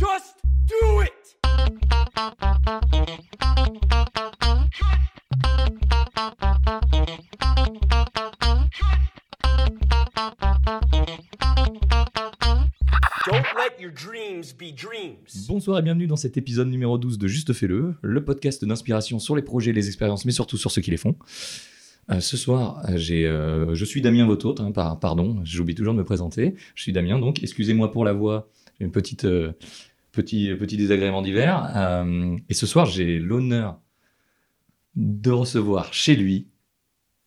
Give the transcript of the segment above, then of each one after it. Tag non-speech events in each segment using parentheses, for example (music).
Just do it! Don't let your dreams be dreams. Bonsoir et bienvenue dans cet épisode numéro 12 de Juste Fais-le, le podcast d'inspiration sur les projets, les expériences, mais surtout sur ceux qui les font. Euh, ce soir, j'ai, euh, je suis Damien hôte, hein, par- pardon, j'oublie toujours de me présenter. Je suis Damien, donc excusez-moi pour la voix, une petite, euh, petit, petit désagrément d'hiver. Euh, et ce soir, j'ai l'honneur de recevoir chez lui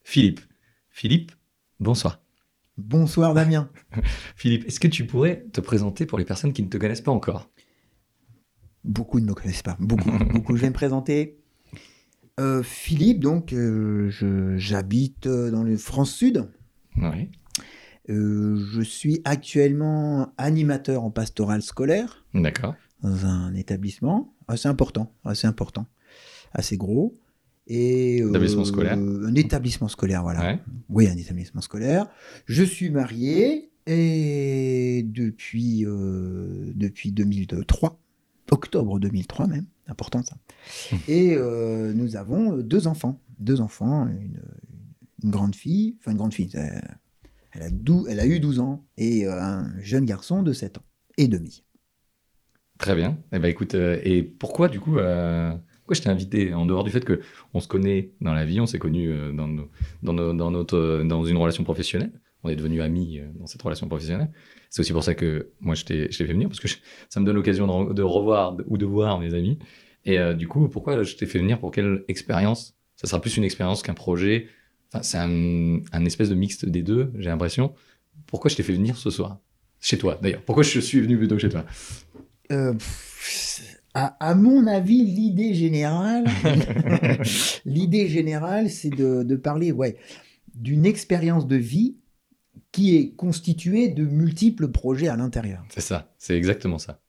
Philippe. Philippe, bonsoir. Bonsoir Damien. (laughs) Philippe, est-ce que tu pourrais te présenter pour les personnes qui ne te connaissent pas encore? Beaucoup ne me connaissent pas. Beaucoup, (laughs) beaucoup. Je vais me présenter. Euh, Philippe, donc, euh, j'habite dans le France Sud. Oui. Euh, je suis actuellement animateur en pastoral scolaire D'accord. dans un établissement assez important, assez important, assez gros. Et, euh, Établissement scolaire. Un établissement scolaire, voilà. Ouais. Oui, un établissement scolaire. Je suis marié et depuis, euh, depuis 2003, octobre 2003 même, important ça. Hum. Et euh, nous avons deux enfants, deux enfants, une, une grande fille, enfin une grande fille, euh, elle a, dou- elle a eu 12 ans, et euh, un jeune garçon de 7 ans et demi. Très bien. Eh ben écoute, euh, et pourquoi du coup, euh, pourquoi je t'ai invité en dehors du fait que on se connaît dans la vie, on s'est connus euh, dans, notre dans une relation professionnelle, on est devenus amis dans cette relation professionnelle. C'est aussi pour ça que moi je t'ai fait venir parce que ça me donne l'occasion de, de revoir ou de voir mes amis. Et du coup, pourquoi je t'ai fait venir? Pour quelle expérience? Ça sera plus une expérience qu'un projet. Enfin, c'est un, un espèce de mixte des deux, j'ai l'impression. Pourquoi je t'ai fait venir ce soir? Chez toi, d'ailleurs. Pourquoi je suis venu plutôt chez toi? Euh, à, à mon avis, l'idée générale, (laughs) l'idée générale, c'est de, de parler, ouais, d'une expérience de vie qui est constituée de multiples projets à l'intérieur. C'est ça, c'est exactement ça.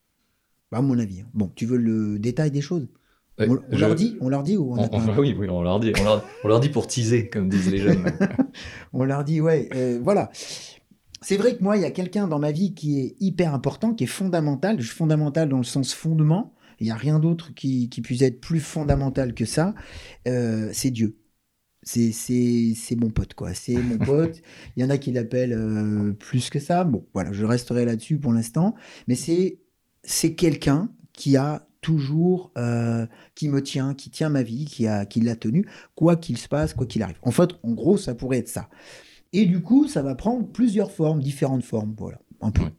À mon avis. hein. Bon, tu veux le détail des choses? On, on je- leur dit, on leur dit ou on, pas- oui, oui, on leur dit, on leur, dit pour teaser, comme disent les jeunes. (laughs) On leur dit, ouais, euh, voilà. C'est vrai que moi, il y a quelqu'un dans ma vie qui est hyper important, qui est fondamental, fondamental dans le sens fondement. Il n'y a rien d'autre qui, qui puisse être plus fondamental que ça. Euh, c'est Dieu. C'est, c'est, c'est mon pote, quoi. C'est mon (laughs) pote. Il y en a qui l'appellent euh, plus que ça. Bon, voilà, je resterai là-dessus pour l'instant. Mais c'est, c'est quelqu'un qui a toujours, euh, qui me tient, qui tient ma vie, qui, a, qui l'a tenu, quoi qu'il se passe, quoi qu'il arrive. En fait, en gros, ça pourrait être ça. Et du coup, ça va prendre plusieurs formes, différentes formes, voilà. Un peu. Ouais.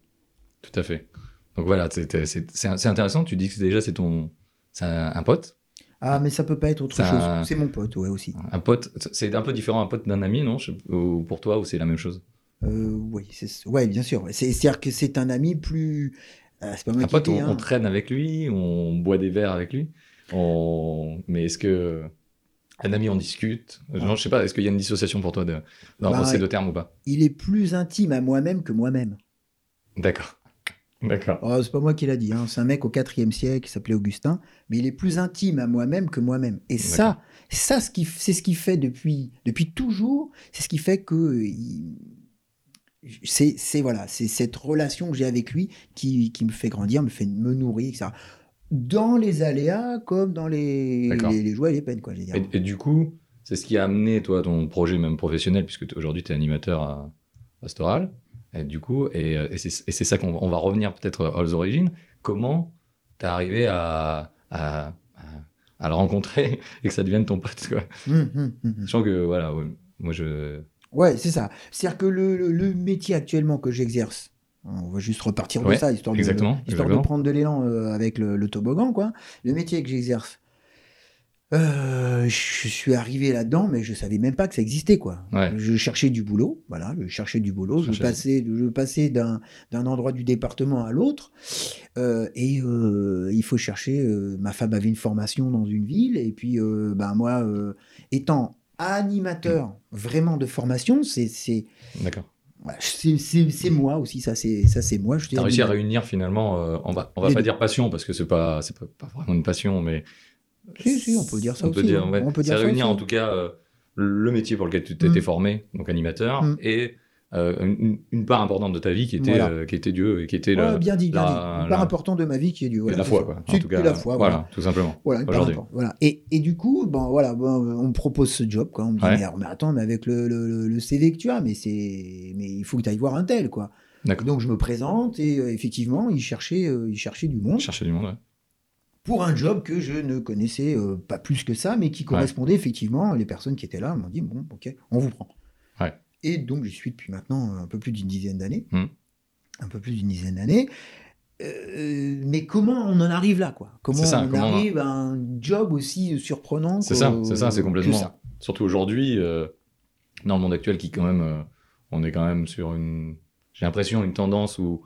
Tout à fait. Donc voilà, c'est intéressant. Tu dis que déjà c'est ton, c'est un, un pote. Ah, mais ça peut pas être autre Ça- chose. C'est mon pote, ouais, aussi. Un pote, c'est un peu différent un pote d'un ami, non? Ou pour toi, ou c'est la même chose? Euh, oui, ouais, bien sûr. c'est-à-dire que c'est un ami plus. Euh, c'est pas moi Un qui pote, l'ai, on, hein. on traîne avec lui, on boit des verres avec lui. On... Mais est-ce que un ami, on discute? Non, je sais pas. Est-ce qu'il y a une dissociation pour toi de, dans Bah, ces deux termes ou pas? Il est plus intime à moi-même que moi-même. D'accord. D'accord. Oh, c'est pas moi qui l'a dit. hein. C'est un mec au IVe siècle qui s'appelait Augustin. Mais il est plus intime à moi-même que moi-même. Et ça, ça c'est ce qui fait depuis, depuis toujours. C'est ce qui fait que. il- C'est, c'est voilà, c'est cette relation que j'ai avec lui qui, qui me fait grandir, me fait me nourrir, etc. Dans les aléas comme dans les, les, les joies et les peines, quoi. je veux dire. Et, et du coup, c'est ce qui a amené, toi, ton projet même professionnel, puisque aujourd'hui, tu es animateur à Pastoral. Et du coup, et, euh, et c'est et c'est ça qu'on on va revenir peut-être aux origines. Comment t'es arrivé à, à, à, à le rencontrer (laughs) et que ça devienne ton pote, quoi? Hum, hum, hum. Sachant que, voilà, ouais, moi, je... Ouais, c'est ça. C'est-à-dire que le, le- le métier actuellement que j'exerce, on va juste repartir de ça, histoire de, exactement, histoire exactement. de prendre de l'élan euh, avec le, le toboggan, quoi. Le métier que j'exerce, euh, je suis arrivé là-dedans, mais je savais même pas que ça existait, quoi. Ouais. Je cherchais du boulot, voilà, je cherchais du boulot, je passais, je passais d'un, d'un endroit du département à l'autre, euh, et euh, il faut chercher. ma femme avait une formation dans une ville, et puis, ben moi, étant animateur vraiment de formation, c'est, c'est, D'accord. c'est, moi aussi, ça, c'est, ça, c'est moi. Je T'as réussi à réunir finalement, euh, on va, on va Les pas deux. dire passion, parce que c'est pas, c'est pas, pas vraiment une passion, mais... Si, si, on peut dire ça on Peut aussi, dire, hein. ouais. On peut dire ça réunir aussi. en tout cas euh, le métier pour lequel tu t'étais Mm. formé, donc animateur, Mm. et une, une part importante de ta vie qui était, Voilà. euh, qui était Dieu et qui était Ouais, le- bien dit, bien la- dit. Une part importante de ma vie qui est Dieu. Voilà, la foi, quoi. En tout cas, la foi, voilà, voilà. tout simplement. Voilà, une part. Voilà. Et, et du coup, bon, voilà, bon, on me propose ce job, quoi. On me dit, Ouais. mais, attends, mais avec le, le- le- CV que tu as, mais c'est, mais il faut que tu ailles voir un tel, quoi. Donc je me présente et euh, effectivement, il cherchait, euh, il cherchait du monde Chercher du monde, ouais. pour un job que je ne connaissais euh, pas plus que ça, mais qui correspondait effectivement. Les personnes qui étaient là m'ont dit bon, ok, on vous prend. Ouais. Et donc j'y suis depuis maintenant un peu plus d'une dizaine d'années, Hmm. un peu plus d'une dizaine d'années. Euh, mais comment on en arrive là, quoi? Comment ça, on comment on- arrive à un job aussi surprenant C'est ça, c'est ça, c'est complètement. ça? Surtout aujourd'hui, euh, dans le monde actuel, qui quand même, euh, on est quand même sur une. J'ai l'impression une tendance où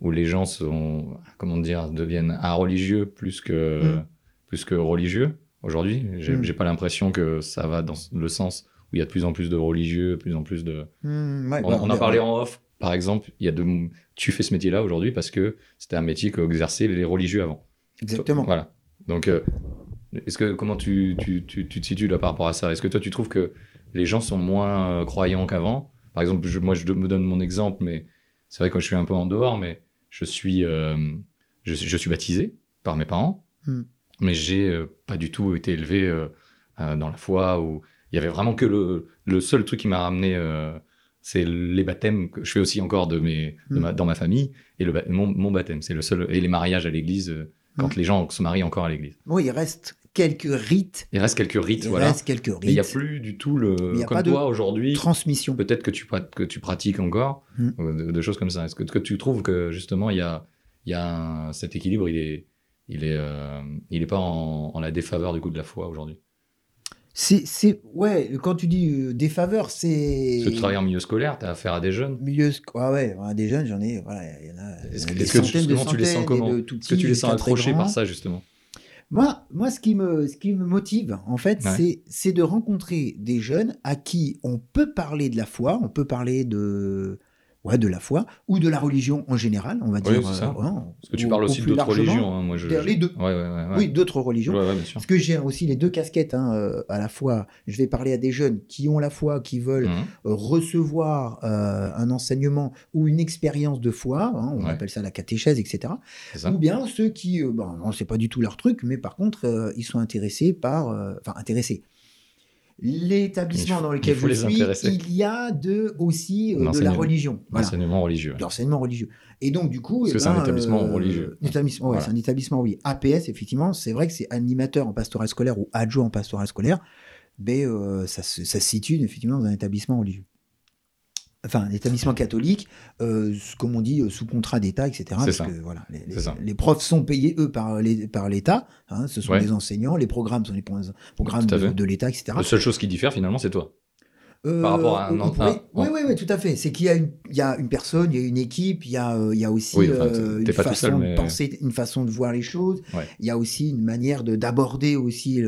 où les gens sont, comment dire, deviennent religieux plus que Mm. plus que religieux. Aujourd'hui, j'ai Mm. j'ai pas l'impression que ça va dans le sens où il y a de plus en plus de religieux, de plus en plus de. Hmm, ouais, On, bah, on a est- parlé en off, par exemple, il y a de. Tu fais ce métier-là aujourd'hui parce que c'était un métier qu'exerçaient les religieux avant. Exactement. Voilà. Donc, euh, est-ce que comment tu, tu, tu, tu te situes là par rapport à ça? Est-ce que toi tu trouves que les gens sont moins euh, croyants qu'avant? Par exemple, je- moi je me donne mon exemple, mais c'est vrai que je suis un peu en dehors, mais je suis euh, je, suis- je suis baptisé par mes parents, Hmm. mais j'ai euh, pas du tout été élevé euh, euh, dans la foi où il y avait vraiment que le, le seul truc qui m'a ramené. euh, c'est les baptêmes que je fais aussi encore de mes, de Hmm. ma- dans ma famille et le, mon, mon baptême c'est le seul et les mariages à l'église euh, quand Hmm. les gens se marient encore à l'église. Bon, il reste quelques rites. Il reste quelques rites, Il voilà. reste quelques Mais il n'y a rites. plus du tout le. il y a Comme pas de toi aujourd'hui, Transmission. peut-être que tu, prat- que tu pratiques encore Mm. euh, de, de choses comme ça. Est-ce que, que tu trouves que justement il y a, il y a un- cet équilibre, il est, il est, euh, il est pas en, en la défaveur du coup de la foi aujourd'hui? C'est, ouais, quand tu dis euh, des faveurs, c'est. Parce que tu travailles en milieu scolaire, tu as affaire à des jeunes. Milieu, ah ouais, ouais, des jeunes, j'en ai, voilà, il y en a. Est-ce que, des est-ce que tu, centaines de comment tu les sens centaines, comment Est-ce que tu les sens accrochés par ça justement? Moi, moi, ce qui me, ce qui me motive, en fait, Ouais. c'est, c'est de rencontrer des jeunes à qui on peut parler de la foi, on peut parler de, ouais, de la foi ou de la religion en général, on va Oui, dire. ça. euh, ouais, Parce que tu ou- parles aussi d'autres religions. hein, moi, je, les deux. Ouais. Oui, d'autres religions. Parce que j'ai aussi les deux casquettes, hein, euh, à la fois, je vais parler à des jeunes qui ont la foi, qui veulent Mhm. euh, recevoir un enseignement ou une expérience de foi, hein, on appelle ça la catéchèse, etc. Ça. Ou bien ceux qui, bon, non, c'est pas du tout leur truc, mais par contre, ils sont intéressés par, enfin intéressés. L'établissement dans lequel je suis, intéresser. il y a de aussi euh, de la L'enseignement. religion, voilà, Enseignement religieux. l'enseignement religieux. Et donc du coup, Parce eh que c'est un ben, établissement euh, religieux. un établissement, ouais, Voilà. c'est un établissement, oui. APS, effectivement, c'est vrai que c'est animateur en pastoral scolaire ou adjoint en pastoral scolaire, mais euh, ça, se, ça se situe effectivement dans un établissement religieux. Enfin, un établissement catholique, euh, comme on dit, euh, sous contrat d'État, etc. Parce ça. que voilà, les, les- les profs sont payés, eux, par les- par l'État. hein, ce sont Ouais. des enseignants. Les programmes sont les pro- programmes de, l'État, etc. La seule chose qui diffère finalement, c'est toi. Euh, Par rapport à un on pourrait- Oui, oui, oui, tout à fait. C'est qu'il y a une, il y a une personne, il y a une équipe, il y a, il y a aussi Oui, enfin, euh, t'es- une façon seul, de penser, une façon de voir les choses. Ouais. Il y a aussi une manière de d'aborder aussi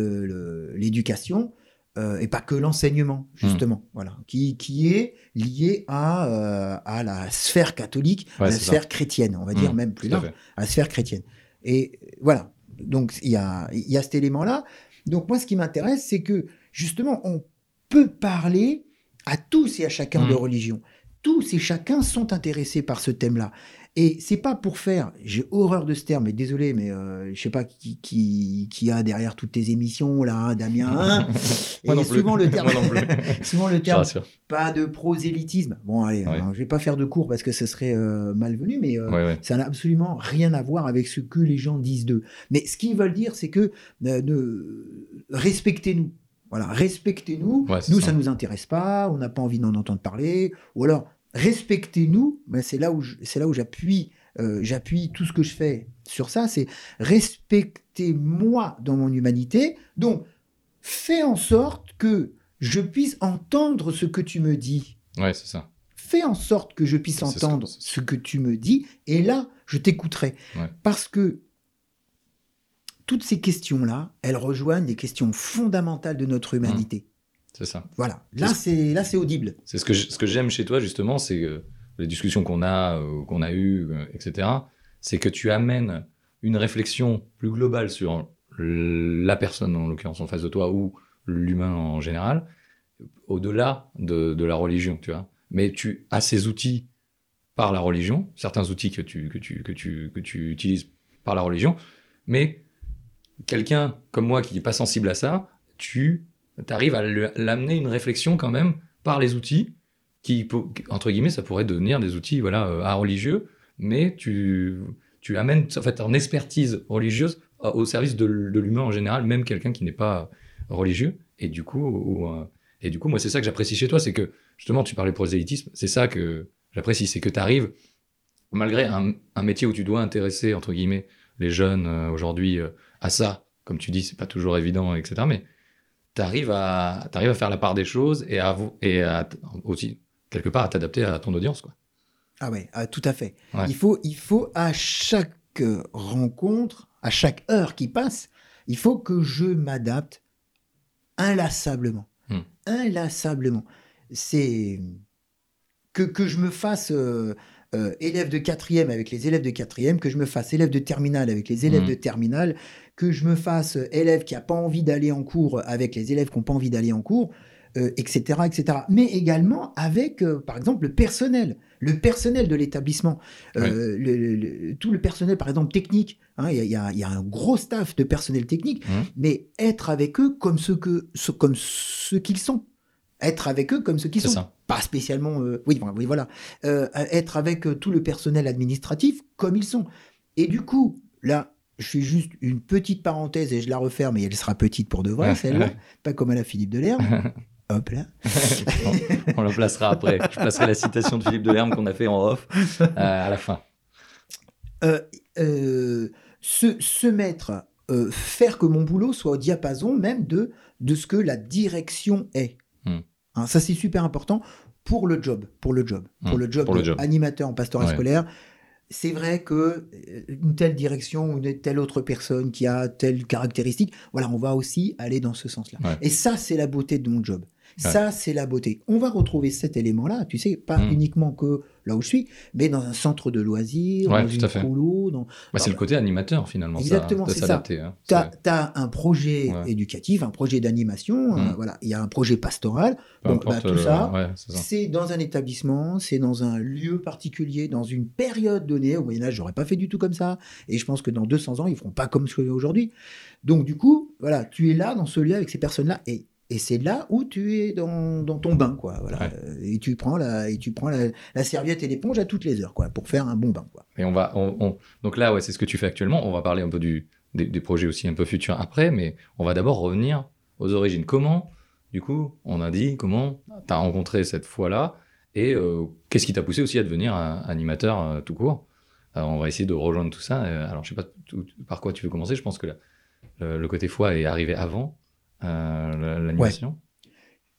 l'éducation euh, et pas que l'enseignement, Hmm. justement. Voilà, qui, qui est lié à, euh, à la sphère catholique, Ouais, à la sphère chrétienne, on va dire Hmm, même plus large à la sphère chrétienne. Et voilà, donc il y a, il y a cet élément-là. Donc moi, ce qui m'intéresse, c'est que justement, on peut parler à tous et à chacun de religion. Tous et chacun sont intéressés par ce thème-là. Et c'est pas pour faire, j'ai horreur de ce terme, mais désolé, mais euh, je sais pas qui, qui, qui a derrière toutes tes émissions, là, hein, Damien. hein. Et non souvent le terme, (laughs) souvent le terme pas de prosélytisme. Bon, allez, Ouais. hein, je vais pas faire de cours parce que ce serait euh, malvenu, mais euh, Ouais, ouais. ça n'a absolument rien à voir avec ce que les gens disent d'eux. Mais ce qu'ils veulent dire, c'est que euh, ne- respectez-nous. Voilà, respectez-nous. Nous, ça. ça. nous intéresse pas. On n'a pas envie d'en entendre parler. Ou alors, respectez-nous. Ben, c'est là où je- c'est là où j'appuie. euh, j'appuie tout ce que je fais sur ça. C'est respectez-moi dans mon humanité. Donc, fais en sorte que je puisse entendre ce que tu me dis Ouais, c'est ça. fais en sorte que je puisse C'est ce que- entendre ce ce que tu me dis, et là, je t'écouterai. Ouais. Parce que toutes ces questions-là, elles rejoignent des questions fondamentales de notre humanité. C'est ça. Voilà. Là, c'est là, c'est audible. C'est ce que je- ce que j'aime chez toi justement, c'est euh, les discussions qu'on a, euh, qu'on a eues, euh, etc. C'est que tu amènes une réflexion plus globale sur la personne en l'occurrence en face de toi ou l'humain en général, au-delà de, de la religion, tu vois. mais tu as ces outils par la religion, certains outils que tu, que tu, que tu, que tu utilises par la religion, mais quelqu'un comme moi qui n'est pas sensible à ça, tu arrives à l'amener une réflexion quand même par les outils qui, entre guillemets, ça pourrait devenir des outils voilà, euh, à religieux, mais tu, tu amènes en fait, ton expertise religieuse au service de, l'humain en général, même quelqu'un qui n'est pas religieux. Et du coup, ou, euh, et du coup moi, c'est ça que j'apprécie chez toi, c'est que justement, tu parlais de prosélytisme, c'est ça que j'apprécie, c'est que tu arrives, malgré un, un métier où tu dois intéresser, entre guillemets, les jeunes euh, aujourd'hui à ça, comme tu dis, c'est pas toujours évident, etc. Mais tu arrives à, faire la part des choses et à, et aussi, quelque part, à t'adapter à ton audience. Quoi. Ah ouais, ah, tout à fait. Ouais. Il, faut, il faut à chaque euh, rencontre, à chaque heure qui passe, il faut que je m'adapte inlassablement. Hmm. Inlassablement. C'est que, que je me fasse euh, euh, élève de quatrième avec les élèves de quatrième, que je me fasse élève de terminale avec les élèves Hmm. de terminale, que je me fasse élève qui n'a pas envie d'aller en cours avec les élèves qui n'ont pas envie d'aller en cours, euh, etc., etc. Mais également avec, euh, par exemple, le personnel, le personnel de l'établissement, Euh, le- le- le- tout le personnel, par exemple, technique. hein, Il y, a- y y un gros staff de personnel technique, Mhm. mais être avec eux comme ceux que, ce- comme ceux qu'ils sont. Être avec eux comme ceux qu'ils sont. ça. Pas spécialement. oui, voilà, oui, voilà. Être avec tout le personnel administratif comme ils sont. Et du coup, là, je fais juste une petite parenthèse et je la referme, et elle sera petite pour de vrai, celle-là. Pas comme à la Philippe Delerme. (laughs) Hop là. on, le placera après. Je placerai la citation de Philippe Delerme qu'on a fait en off euh, à la fin. Euh, euh, se, se mettre, faire que mon boulot soit au diapason même de, de ce que la direction est. Hmm. Hein, ça, c'est super important pour le job. Pour le job. Pour Hmm, le job pour le de job. animateur en pastorat Ouais. scolaire. C'est vrai que euh, une telle direction ou une telle autre personne qui a telle caractéristique, voilà, on va aussi aller dans ce sens-là. Ouais. Et ça, c'est la beauté de mon job. Ça, c'est la beauté. On va retrouver cet élément-là, tu sais, pas Mm. uniquement que là où je suis, mais dans un centre de loisirs, Ouais, dans une colo, dans, Bah, c'est le côté animateur finalement. Exactement, c'est ça. hein. Tu as, un projet Ouais. éducatif, un projet d'animation, euh, Mm. voilà, il y a un projet pastoral. peu importe bah, tout le- ça, ouais, c'est dans un établissement, c'est dans un lieu particulier, dans une période donnée. Au Moyen-Âge, j'aurais pas fait du tout comme ça. Et je pense que dans 200 ans, ils feront pas comme ce aujourd'hui. Donc, du coup, voilà, tu es là, dans ce lieu, avec ces personnes-là. Et, et c'est là où tu es dans, dans ton bain, quoi. Voilà. Ouais. Euh, Et tu prends, la, et tu prends la, la serviette et l'éponge à toutes les heures, quoi, pour faire un bon bain, quoi. Et on va, on- on- donc là, ouais, c'est ce que tu fais actuellement. On va parler un peu du, des, des projets aussi un peu futurs après, mais on va d'abord revenir aux origines. Comment, du coup, on a dit comment tu as rencontré cette fois-là et euh, qu'est-ce qui t'a poussé aussi à devenir un animateur euh, tout court? Alors, on va essayer de rejoindre tout ça. Alors, je sais pas tout- par quoi tu veux commencer. Je pense que la- le, le côté foi est arrivé avant euh, la- l'animation.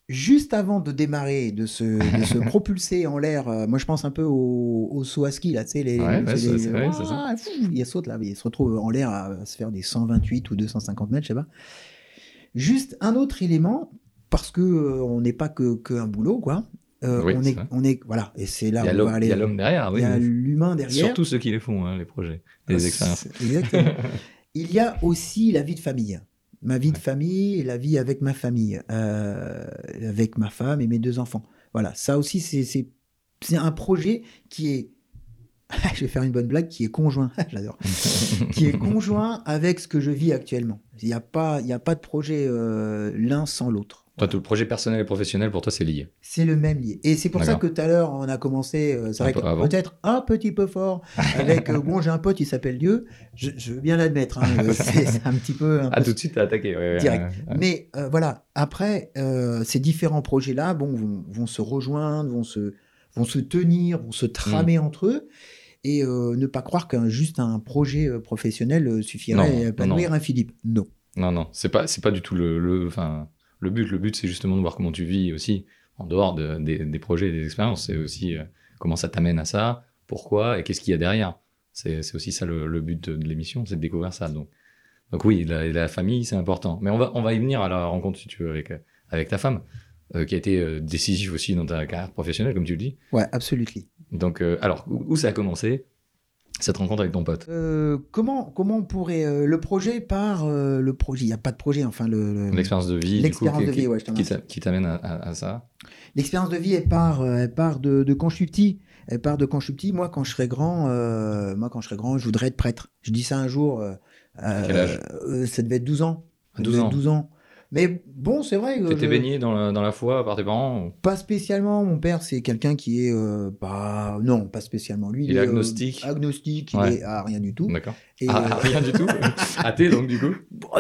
Juste avant de démarrer, de se, de se (laughs) propulser en l'air, euh, moi je pense un peu au, au saut à ski, là, tu sais, les, Ouais, ouais, les- vrai. Ah, fou, il saute là, il se retrouve en l'air à, à se faire des 128 ou 250 mètres, je sais pas. Juste un autre élément, parce que euh, on n'est pas que, que un boulot, quoi. Euh, Oui, on, est, vrai. on est, voilà, et c'est là Il y a où on va il aller. y a l'homme derrière, Il oui. y a l'humain derrière. Surtout ceux qui les font, hein, les projets, les Ah, expériences. Exactement. Il y a aussi la vie de famille. Ma vie de famille et la vie avec ma famille, euh, avec ma femme et mes deux enfants. Voilà, ça aussi, c'est- un projet qui est, (laughs) je vais faire une bonne blague, qui est conjoint, (laughs) j'adore, (laughs) qui est conjoint avec ce que je vis actuellement. Il n'y a, pas- il y a pas de projet euh, l'un sans l'autre. Toi, tout le projet personnel et professionnel, pour toi, c'est lié. C'est le même lié. Et c'est pour ça que tout à l'heure, on a commencé, euh, c'est vrai peu peut-être un petit peu fort, avec, euh, bon, j'ai un pote, il s'appelle Dieu, je, je veux bien l'admettre, hein, (laughs) c'est un petit peu... un Ah, peu tout de suite, t'as attaqué. ouais, Direct. ouais, ouais. Mais euh, voilà, après, ces différents projets-là bon, vont, vont se rejoindre, vont se, vont se tenir, vont se tramer Mm. entre eux, et ne pas croire qu'un juste un projet professionnel suffirait Non, à épanouir un Philippe. Non. Non, non, c'est pas, c'est pas du tout le, le, enfin, le but. Le but, c'est justement de voir comment tu vis aussi en dehors de- des, des projets et des expériences. C'est aussi euh, comment ça t'amène à ça, pourquoi et qu'est-ce qu'il y a derrière. C'est, aussi ça le, le but de, de l'émission, c'est de découvrir ça. Donc, donc oui, la, la famille, c'est important. Mais on va, on va y venir à la rencontre, si tu veux, avec, euh, avec ta femme, euh, qui a été euh, décisive aussi dans ta carrière professionnelle, comme tu le dis. Ouais, absolument. Donc, alors, où, où ça a commencé? Cette rencontre avec ton pote? Euh, comment, comment on pourrait. euh, le projet par. euh, le projet. Il n'y a pas de projet, enfin. le- le- L'expérience de vie, L'expérience de vie, ouais, je qui t'amène à, à- à ça? L'expérience de vie, elle part, elle part de, de quand je suis petit. Elle part de quand je suis petit. Moi, quand je serai grand, moi, quand je serai grand, je voudrais être prêtre. Je dis ça un jour. euh, quel âge? Ça devait être 12 ans. À Ça 12 devait ans. être 12 ans. Mais bon, c'est vrai. que T'étais je- baigné dans la, dans la foi par tes parents ou- Pas spécialement. Mon père, c'est quelqu'un qui est euh, pas. Non, pas spécialement. Lui, Il est euh, agnostique. agnostique. Il est à rien du tout. D'accord. Ah, euh, ah, rien du tout. (laughs) Athée, donc, du coup?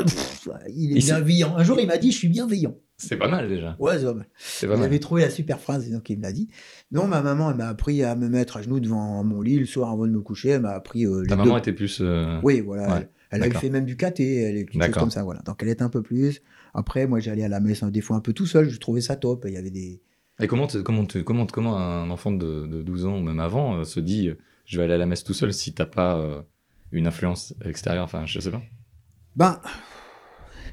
pff, il est bienveillant. Un jour, il m'a dit, je suis bienveillant. C'est pas mal déjà. Ouais, c'est pas mal. Pas mal. avait trouvé la super phrase, donc il me l'a dit. Non, ma maman, elle m'a appris à me mettre à genoux devant mon lit le soir avant de me coucher. Elle m'a appris euh, Ta deux. maman était plus. euh, Oui, voilà. Ouais, Elle, elle avait fait même du caté, elle est comme ça, voilà. Donc elle était un peu plus. Après, moi, j'allais à la messe hein, des fois un peu tout seul. Je trouvais ça top. Il y avait des. Et comment, comment, comment, comment un enfant de, de 12 ans ou même avant euh, se dit euh, je vais aller à la messe tout seul si t'as pas euh, une influence extérieure? Enfin, je sais pas. Ben,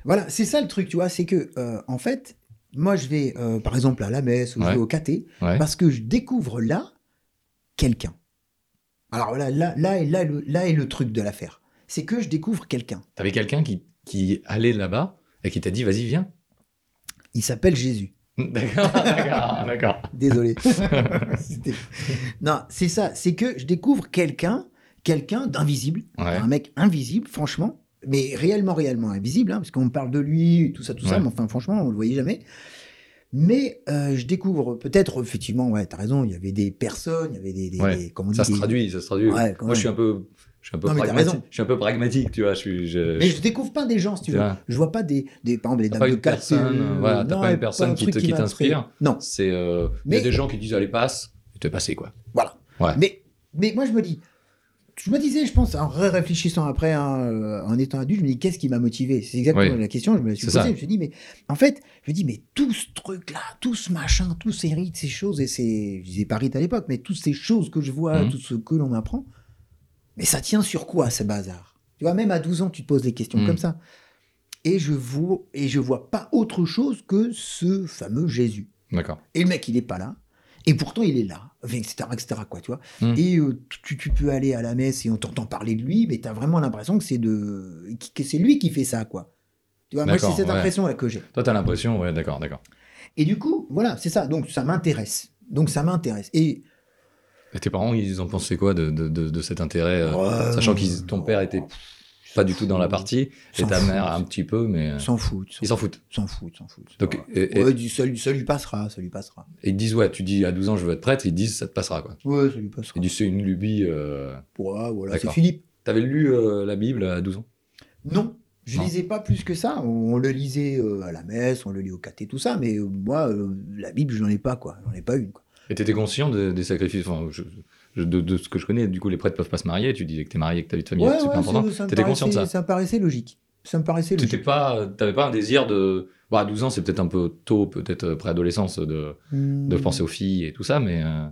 voilà, c'est ça le truc, tu vois. C'est que, en fait, moi, je vais, par exemple, à la messe ou je vais au caté Ouais. parce que je découvre là quelqu'un. Alors là, là, là, est- là, là est le truc de l'affaire. C'est que je découvre quelqu'un. T'avais quelqu'un qui, qui allait là-bas et qui t'a dit vas-y, viens. Il s'appelle Jésus. (laughs) D'accord, d'accord, d'accord. Désolé. (laughs) Non, c'est ça. C'est que je découvre quelqu'un, quelqu'un d'invisible, Ouais. un mec invisible, franchement, mais réellement, réellement invisible, hein, parce qu'on parle de lui, tout ça, tout ça, mais enfin, franchement, on le voyait jamais. Mais euh, je découvre peut-être, effectivement, ouais, t'as raison, il y avait des personnes, il y avait des, des- Ouais. des- comment on Ça dit, se traduit, ça se traduit. Moi, je suis un peu, je suis un peu Non, mais pragmatique. raison. Je suis un peu pragmatique, tu vois. Je suis, je, Mais je- je découvre pas des gens, si tu veux. vois. Je vois pas des, des par exemple, les dames de personne, euh, voilà, t'as pas une personne un qui te- t'inspire. Non, c'est, euh, il y Mais- a des gens qui disent allez passe, et te passer quoi. Voilà. Ouais. Mais, mais moi, je me dis, je me disais, je pense, en réfléchissant après, hein, euh, en étant adulte, je me dis, qu'est-ce qui m'a motivé? C'est exactement Oui. la question, je me suis ça. Je me suis dit, mais en fait, je me dis, mais tout ce truc-là, tout ce machin, tous ces rites, ces choses, et ces, je disais pas rites à l'époque, mais toutes ces choses que je vois, Mhm. tout ce que l'on m'apprend, mais ça tient sur quoi, ce bazar? Tu vois, même à 12 ans, tu te poses des questions Mhm. comme ça. Et je vois, et je vois pas autre chose que ce fameux Jésus. D'accord. Et le mec, il est pas là. Et pourtant, il est là, etc., etc., quoi, tu vois. Hmm. Et euh, tu, tu peux aller à la messe et on t'entend parler de lui, mais t'as vraiment l'impression que c'est de, que c'est lui qui fait ça, quoi. Tu vois, moi, c'est cette ouais. impression-là que j'ai. Toi, t'as l'impression, ouais, d'accord, d'accord. Et du coup, voilà, c'est ça. Donc, ça m'intéresse. Donc, ça m'intéresse. Et, Et tes parents, ils en pensaient quoi de, de, de, de cet intérêt, euh, sachant que ton père était pas du tout dans la partie, et ta mère un petit peu, mais euh, s'en foutent. ils s'en foutent. S'en foutent, s'en foutent. Donc, Ouais. et- et- Ouais, dis, ça, lui, ça lui passera, ça lui passera. Et ils disent, ouais, tu dis à 12 ans, je veux être prêtre, ils disent, ça te passera, quoi. Ouais, ça lui passera. Ils disent, c'est une lubie. euh, Ouais, voilà, c'est. Philippe. T'avais lu euh, la Bible à 12 ans? Non, je Non. lisais pas plus que ça. On, on le lisait euh, à la messe, on le lit au caté, tout ça, mais moi, la Bible, je n'en ai pas, quoi. J'en ai pas une, quoi. Et t'étais conscient de- des sacrifices enfin, je- je- de, de ce que je connais, du coup, les prêtres peuvent pas se marier, tu disais que t'es marié, que ta vie de famille, c'est pas important. T'étais conscient de ça Ça me paraissait logique. Ça me paraissait logique. pas, t'avais pas un désir de. Bon, à 12 ans, c'est peut-être un peu tôt, peut-être euh, préadolescence, de, de Hmm. penser aux filles et tout ça, mais. euh,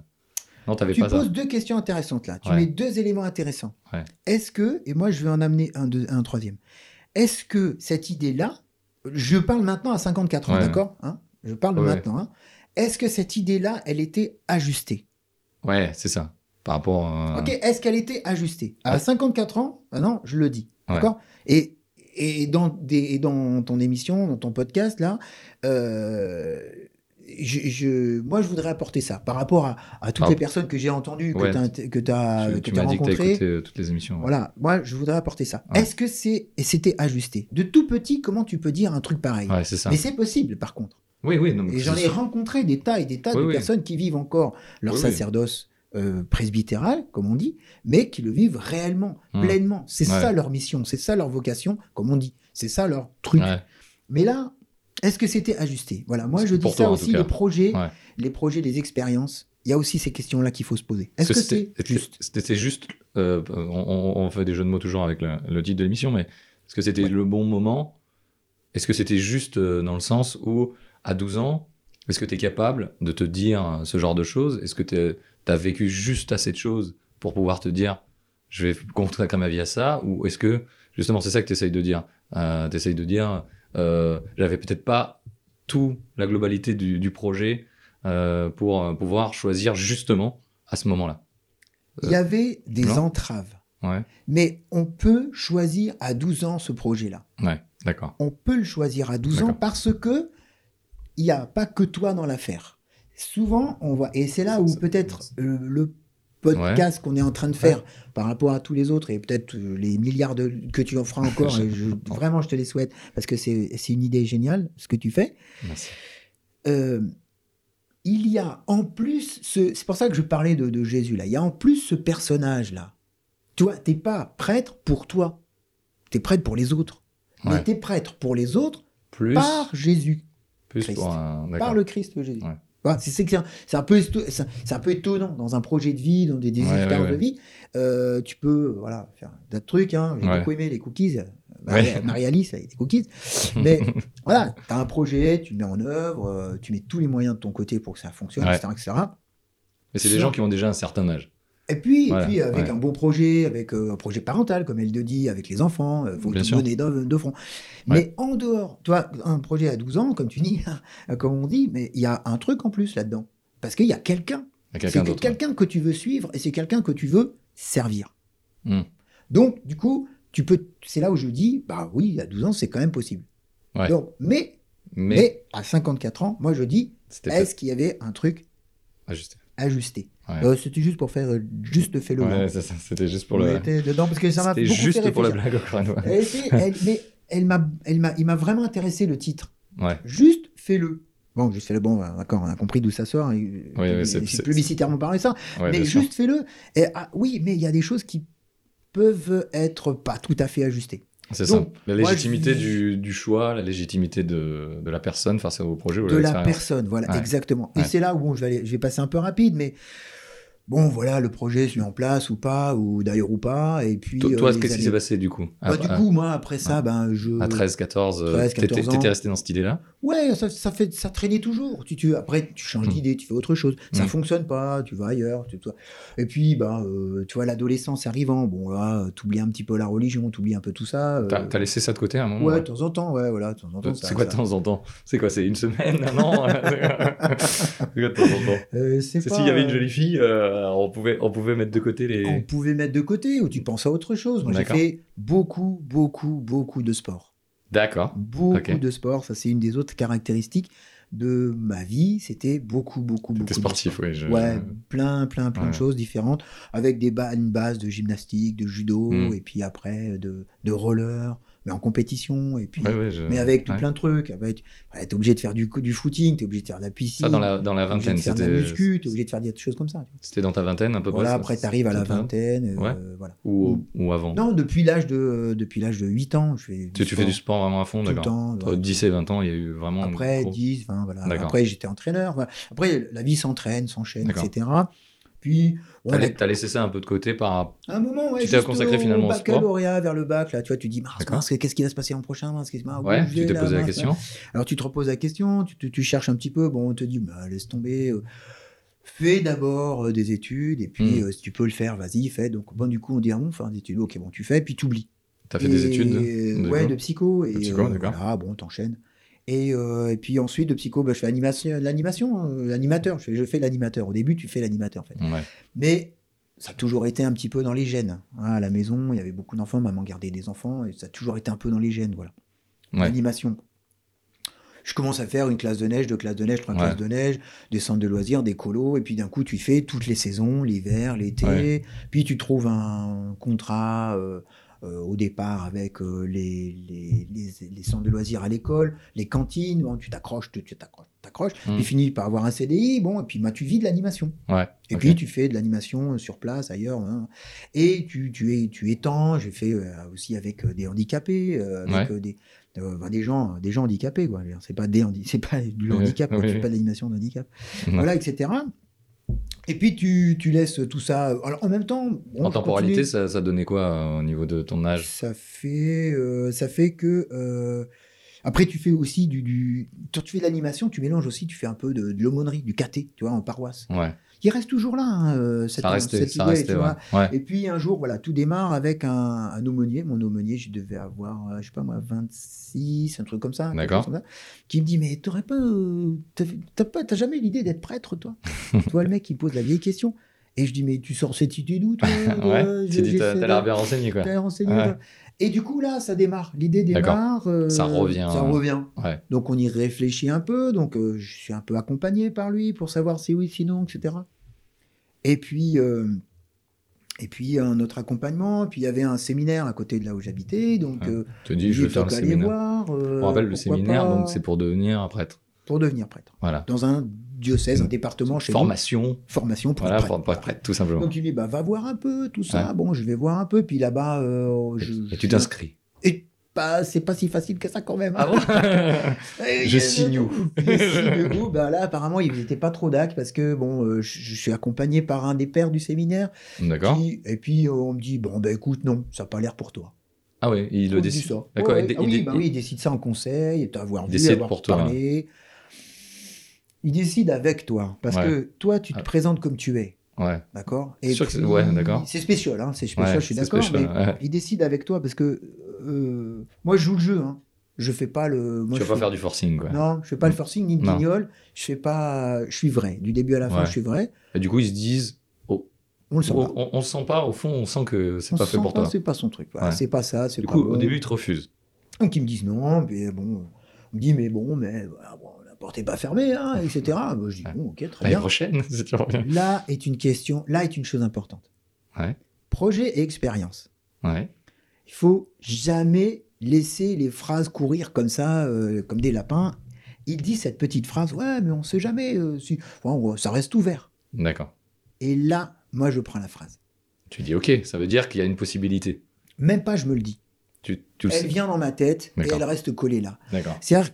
Non, t'avais Tu pas poses ça. deux questions intéressantes là. Tu Ouais. mets deux éléments intéressants. Ouais. Est-ce que, et moi je vais en amener un, deux- un troisième, est-ce que cette idée-là, je parle maintenant à 54 ans, Ouais. d'accord hein? Je parle Ouais. maintenant. hein. Est-ce que cette idée-là, elle était ajustée? Ouais, c'est ça. Par rapport. à... Ok, est-ce qu'elle était ajustée? À Ouais. 54 ans, ah non, je le dis. Ouais. D'accord? Et, et, dans des, et dans ton émission, dans ton podcast, là, euh, je, je- moi, je voudrais apporter ça par rapport à, à toutes Ah. les personnes que j'ai entendues, que tu as, que tu, t'as rencontrées. euh, toutes les émissions. ouais. Voilà, moi, je voudrais apporter ça. Ouais. Est-ce que c'est, et c'était ajusté? De tout petit, comment tu peux dire un truc pareil? Ouais, c'est ça. Mais c'est possible, par contre. Oui, oui. Non, Et j'en ai rencontré des tas et des tas Oui, de oui. personnes qui vivent encore leur Oui, sacerdoce euh, presbytéral, comme on dit, mais qui le vivent réellement, Hmm. pleinement. C'est Ouais. ça leur mission, c'est ça leur vocation, comme on dit. C'est ça leur truc. Ouais. Mais là, est-ce que c'était ajusté? Voilà, moi je dis ça toi, aussi, les projets, Ouais. les projets, les expériences. Il y a aussi ces questions-là qu'il faut se poser. Est-ce que c'est c'était- juste? C'était c'était juste. euh, on, fait des jeux de mots toujours avec le, le titre de l'émission, mais est-ce que c'était le bon moment? Est-ce que c'était juste euh, dans le sens où, à 12 ans, est-ce que tu es capable de te dire ce genre de choses? Est-ce que tu as vécu juste assez de choses pour pouvoir te dire je vais consacrer ma vie à ça? Ou est-ce que, justement, c'est ça que tu essayes de dire euh, Tu essayes de dire euh, j'avais peut-être pas tout la globalité du, du projet euh, pour pouvoir choisir justement à ce moment-là Il y avait des Non. entraves. Ouais, Mais on peut choisir à 12 ans ce projet-là. ouais, d'accord. On peut le choisir à 12 ans parce que il n'y a pas que toi dans l'affaire. Souvent, on voit, et c'est là où peut-être euh, le podcast qu'on est en train de faire par rapport à tous les autres et peut-être euh, les milliards de, que tu en feras encore, (laughs) et je- vraiment je te les souhaite parce que c'est une idée géniale ce que tu fais. Merci. Euh, il y a en plus, ce, c'est pour ça que je parlais de, de Jésus là, il y a en plus ce personnage là. Toi, t'es pas prêtre pour toi, tu es prêtre pour les autres. Mais tu es prêtre pour les autres Plus, par Jésus, plus Christ. pour un. par le Christ Jésus. Ouais. Voilà, c'est, un, peu, c'est un- étonnant dans un projet de vie, dans des, Ouais, ouais, de vie. euh, tu peux voilà, faire d'autres trucs. Hein. J'ai Ouais. beaucoup aimé les cookies. Ouais. Marie- Marie-Alice avec des cookies. (laughs) Mais voilà, tu as un projet, tu le mets en œuvre, euh, tu mets tous les moyens de ton côté pour que ça fonctionne, Ouais. etc., etc. Mais c'est des gens qui ont déjà un certain âge. Et puis, Voilà, et puis avec ouais. un bon projet, avec euh, un projet parental, comme elle le dit, avec les enfants, il faut Bien tout donner de, de front. Mais en dehors, toi, un projet à 12 ans, comme tu dis, (laughs) comme on dit, mais il y a un truc en plus là-dedans. Parce qu'il y a quelqu'un. A C'est quelqu'un que- tu veux suivre et c'est quelqu'un que tu veux servir. Hmm. Donc, du coup, tu peux. C'est là où je dis, bah oui, à 12 ans, c'est quand même possible. Ouais. Donc, mais, Mais, mais à 54 ans, moi je dis, est-ce qu'il y avait un truc ajusté. ajusté? Ouais. Euh, C'était juste pour faire euh, juste fait le Ouais, c'était juste pour On le. était dedans parce que ça m'a C'était fait juste pour la blague, encore une fois. Elle était- elle- mais elle m'a, elle m'a, il m'a vraiment intéressé le titre. Ouais. Juste fais-le. Bon, juste fais-le. Bon, d'accord, on a compris d'où ça sort. et- Oui, oui, c'est- publicitairement parlé ça. Ouais, mais juste fais-le. Et ah, oui, mais il y a des choses qui peuvent être pas tout à fait ajustées. C'est ça. La moi, légitimité je- du, du choix, la légitimité de, de la personne face au projet ou de la personne, voilà, Ouais. exactement. Et Ouais. c'est là où bon, je vais aller, je vais passer un peu rapide, mais bon, voilà, le projet se met en place ou pas, ou d'ailleurs ou pas, et puis. Toi, euh, toi, les qu'est-ce qui s'est passé du coup Bah, du coup, moi, après ça, ben, je. à 13, 14, euh, 13, t'étais 14 ans. t'étais resté dans cette idée-là? Ouais, ça, ça fait, ça traînait toujours. Tu, tu, après, tu changes Mm. d'idée, tu fais autre chose. Ça Mm. fonctionne pas, tu vas ailleurs. Tu. Et puis, bah, euh, tu vois, l'adolescence arrivant, bon, là, t'oublies un petit peu la religion, t'oublies un peu tout ça. euh, T'as laissé ça de côté à un moment Ouais, ouais de temps en temps, ouais, voilà, de temps en temps. ça- C'est quoi de temps en temps? C'est quoi C'est une semaine Un an? (laughs) C'est quoi de temps en temps? Euh, c'est s'il y avait une euh, jolie fille, euh, on, pouvait, on pouvait mettre de côté les. on pouvait mettre de côté ou tu penses à autre chose. Moi, j'ai fait beaucoup, beaucoup, beaucoup de sport. D'accord. Beaucoup de sport. Ça, c'est une des autres caractéristiques de ma vie. C'était beaucoup, beaucoup, beaucoup. Sportif, sport. oui. Je... Ouais, plein, plein, plein Ouais. de choses différentes, avec des ba- une base de gymnastique, de judo, Mm. et puis après de, de roller, mais en compétition, et puis Ouais, ouais, je- mais avec tout ouais. plein de trucs. Avec, t'es obligé de faire du, du footing, t'es obligé de faire de la piscine, Ça, dans la, dans la t'es obligé vingtaine, de faire de la c'était muscu, t'es obligé de faire des choses comme ça. c'était dans ta vingtaine à peu Voilà, près après t'arrives à la vingtaine, euh, voilà. ou, ou avant Non, depuis l'âge de depuis l'âge de 8 ans, je fais tu, tu fais du sport vraiment à fond, tout le d'accord. Entre voilà. 10 et 20 ans, il y a eu vraiment. un Après gros- 10, 20, voilà. Après j'étais entraîneur. voilà. Après la vie s'entraîne, s'enchaîne, etc. Puis on T'as la- laissé ça un peu de côté par. Un moment, ouais, Tu t'es consacré au finalement au baccalauréat vers le bac, là, tu vois, tu dis, mince, qu'est-ce qui va se passer en prochain, mince, qu'est-ce- Ouais, tu t'es là, posé la mince, question. Alors tu te reposes la question, tu, tu- tu cherches un petit peu, bon, on te dit, bah, laisse tomber, euh, fais d'abord euh, des études, et puis Hmm. euh, si tu peux le faire, vas-y, fais. Donc, bon, du coup, on dit, ah bon, faire des études, ok, bon, tu fais, puis tu oublies. T'as fait des études de- Ouais, de psycho. Et, De psycho. Voilà, bon, t'enchaînes. Et, euh, et puis ensuite, de psycho, bah, je fais animation, l'animation, hein, l'animateur. Je fais, je fais l'animateur. Au début, tu fais l'animateur, en fait. Ouais. Mais ça a toujours été un petit peu dans les gènes. hein. à la maison, il y avait beaucoup d'enfants, maman gardait des enfants, et ça a toujours été un peu dans les gènes, voilà. Ouais. L'animation. Je commence à faire une classe de neige, deux classes de neige, trois Ouais. classes de neige, des centres de loisirs, des colos, et puis d'un coup, tu fais toutes les saisons, l'hiver, l'été, puis tu trouves un contrat euh, au départ avec euh, les, les, les- les centres de loisirs à l'école, les cantines, bon, tu t'accroches, tu tu t'accroches, t'accroches, Hmm. puis finis par avoir un CDI, bon, et puis bah, tu vis de l'animation. Ouais. Et puis tu fais de l'animation euh, sur place, ailleurs. hein. Et tu, tu, es, tu étends, j'ai fait euh, aussi avec euh, des handicapés, euh, avec Ouais. euh, des, euh, ben, des, gens, des gens handicapés. quoi. C'est pas, des (laughs) c'est pas du Ouais, handicap, quoi. oui, tu fais oui. pas de l'animation de handicap. Ouais. Voilà, etc. Et puis tu, tu laisses tout ça. Alors en même temps. bon, En temporalité, ça, ça donnait quoi euh, au niveau de ton âge? Ça fait, euh, ça fait que. euh, après, tu fais aussi du, du. Tu fais de l'animation, tu mélanges aussi, tu fais un peu de, de l'aumônerie, du caté, tu vois, en paroisse. Ouais. Il reste toujours là, hein, euh, cette, Ça cette ça idée, restait, tu vois. ouais. Et puis un jour, voilà, tout démarre avec un, un aumônier. Mon aumônier, je devais avoir, euh, je sais pas moi, 26, un truc comme ça. D'accord. Qui me dit, mais t'aurais pas, euh, t'as pas, t'as jamais eu l'idée d'être prêtre, toi? (laughs) Tu vois le mec qui pose la vieille question. Et je dis, mais tu sors cette idée d'où, toi? (laughs) Ouais, tu dis, t'as l'air bien renseigné, quoi. t'as renseigné, Ouais. Et du coup, là, ça démarre. L'idée démarre. euh, Ça revient. Ça revient. Ouais. Donc, on y réfléchit un peu. Donc, euh, je suis un peu accompagné par lui pour savoir si oui, sinon, etc. Et puis, euh, et puis un autre accompagnement. Et puis, il y avait un séminaire à côté de là où j'habitais. Donc, Ouais. te dis, je vais faire le séminaire. voir. On rappelle le séminaire, pas, donc c'est pour devenir un prêtre. Pour devenir prêtre. Voilà. Dans un diocèse, un département chez nous. Formation. Formation pour Voilà, être prêtre. pour être prêtre, tout simplement. Donc il dit bah va voir un peu tout ça. Ouais. Bon, je vais voir un peu. Puis là-bas, euh, je, Et tu t'inscris. Et pas, c'est pas si facile que ça quand même. Ah hein. bon (laughs) Et Je signe où (laughs) Je signe où? Bah là, apparemment, ils n'étaient pas trop d'ac parce que bon, euh, je, je suis accompagné par un des pères du séminaire. D'accord. et puis euh, on me dit bon bah écoute non, ça n'a pas l'air pour toi. Ah ouais, il On le décide. ça. D'accord. Ouais, ah oui, il- bah oui, il décide ça en conseil, t'avoir Il vu, avoir pour toi. parlé. Il décide avec toi parce Ouais. que toi, tu te Ah. présentes comme tu es. Ouais. D'accord C'est sûr que c'est- ouais, d'accord. C'est spécial, hein, c'est spécial, Ouais, je suis d'accord. Mais ouais. il décide avec toi parce que euh, moi, je joue le jeu. Hein. Je fais pas le. Moi, Tu je vas pas fais- faire du forcing, quoi. Non, je fais pas le forcing ni le guignol. Je fais pas. Je suis vrai. Du début à la fin, Ouais. je suis vrai. Et du coup, ils se disent, oh, On le sent on, pas. on, on se sent pas, au fond, on sent que c'est pas fait pour pas, toi. C'est pas son truc. Ouais. C'est pas ça. C'est Du pas coup, bon. au début, ils te refusent. Donc ils me disent non, mais bon. On me dit mais bon, mais voilà, bon, porte est pas fermée, hein, etc. Moi, je dis bon, ok, très bien. prochaine, si tu reviens. Là est une question. Là est une chose importante. Ouais. Projet et expérience. Ouais. Il faut jamais laisser les phrases courir comme ça, euh, comme des lapins. Il dit cette petite phrase, ouais, mais on sait jamais, euh, si... Enfin, ça reste ouvert. D'accord. Et là, moi, je prends la phrase. Tu dis, ok, ça veut dire qu'il y a une possibilité. Même pas, je me le dis. Tu, tu le Elle sais. vient dans ma tête et elle reste collée là. D'accord. C'est-à-dire,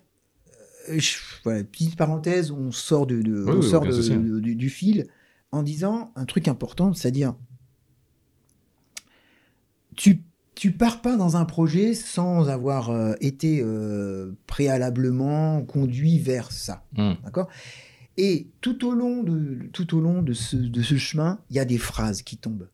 je- voilà, petite parenthèse, on sort, de, de- Oui, on oui, sort de- du, du fil en disant un truc important, c'est-à-dire, tu tu pars pas dans un projet sans avoir euh, été euh, préalablement conduit vers ça, Hmm. d'accord? Et tout au long de tout au long de ce, de ce chemin, il y a des phrases qui tombent.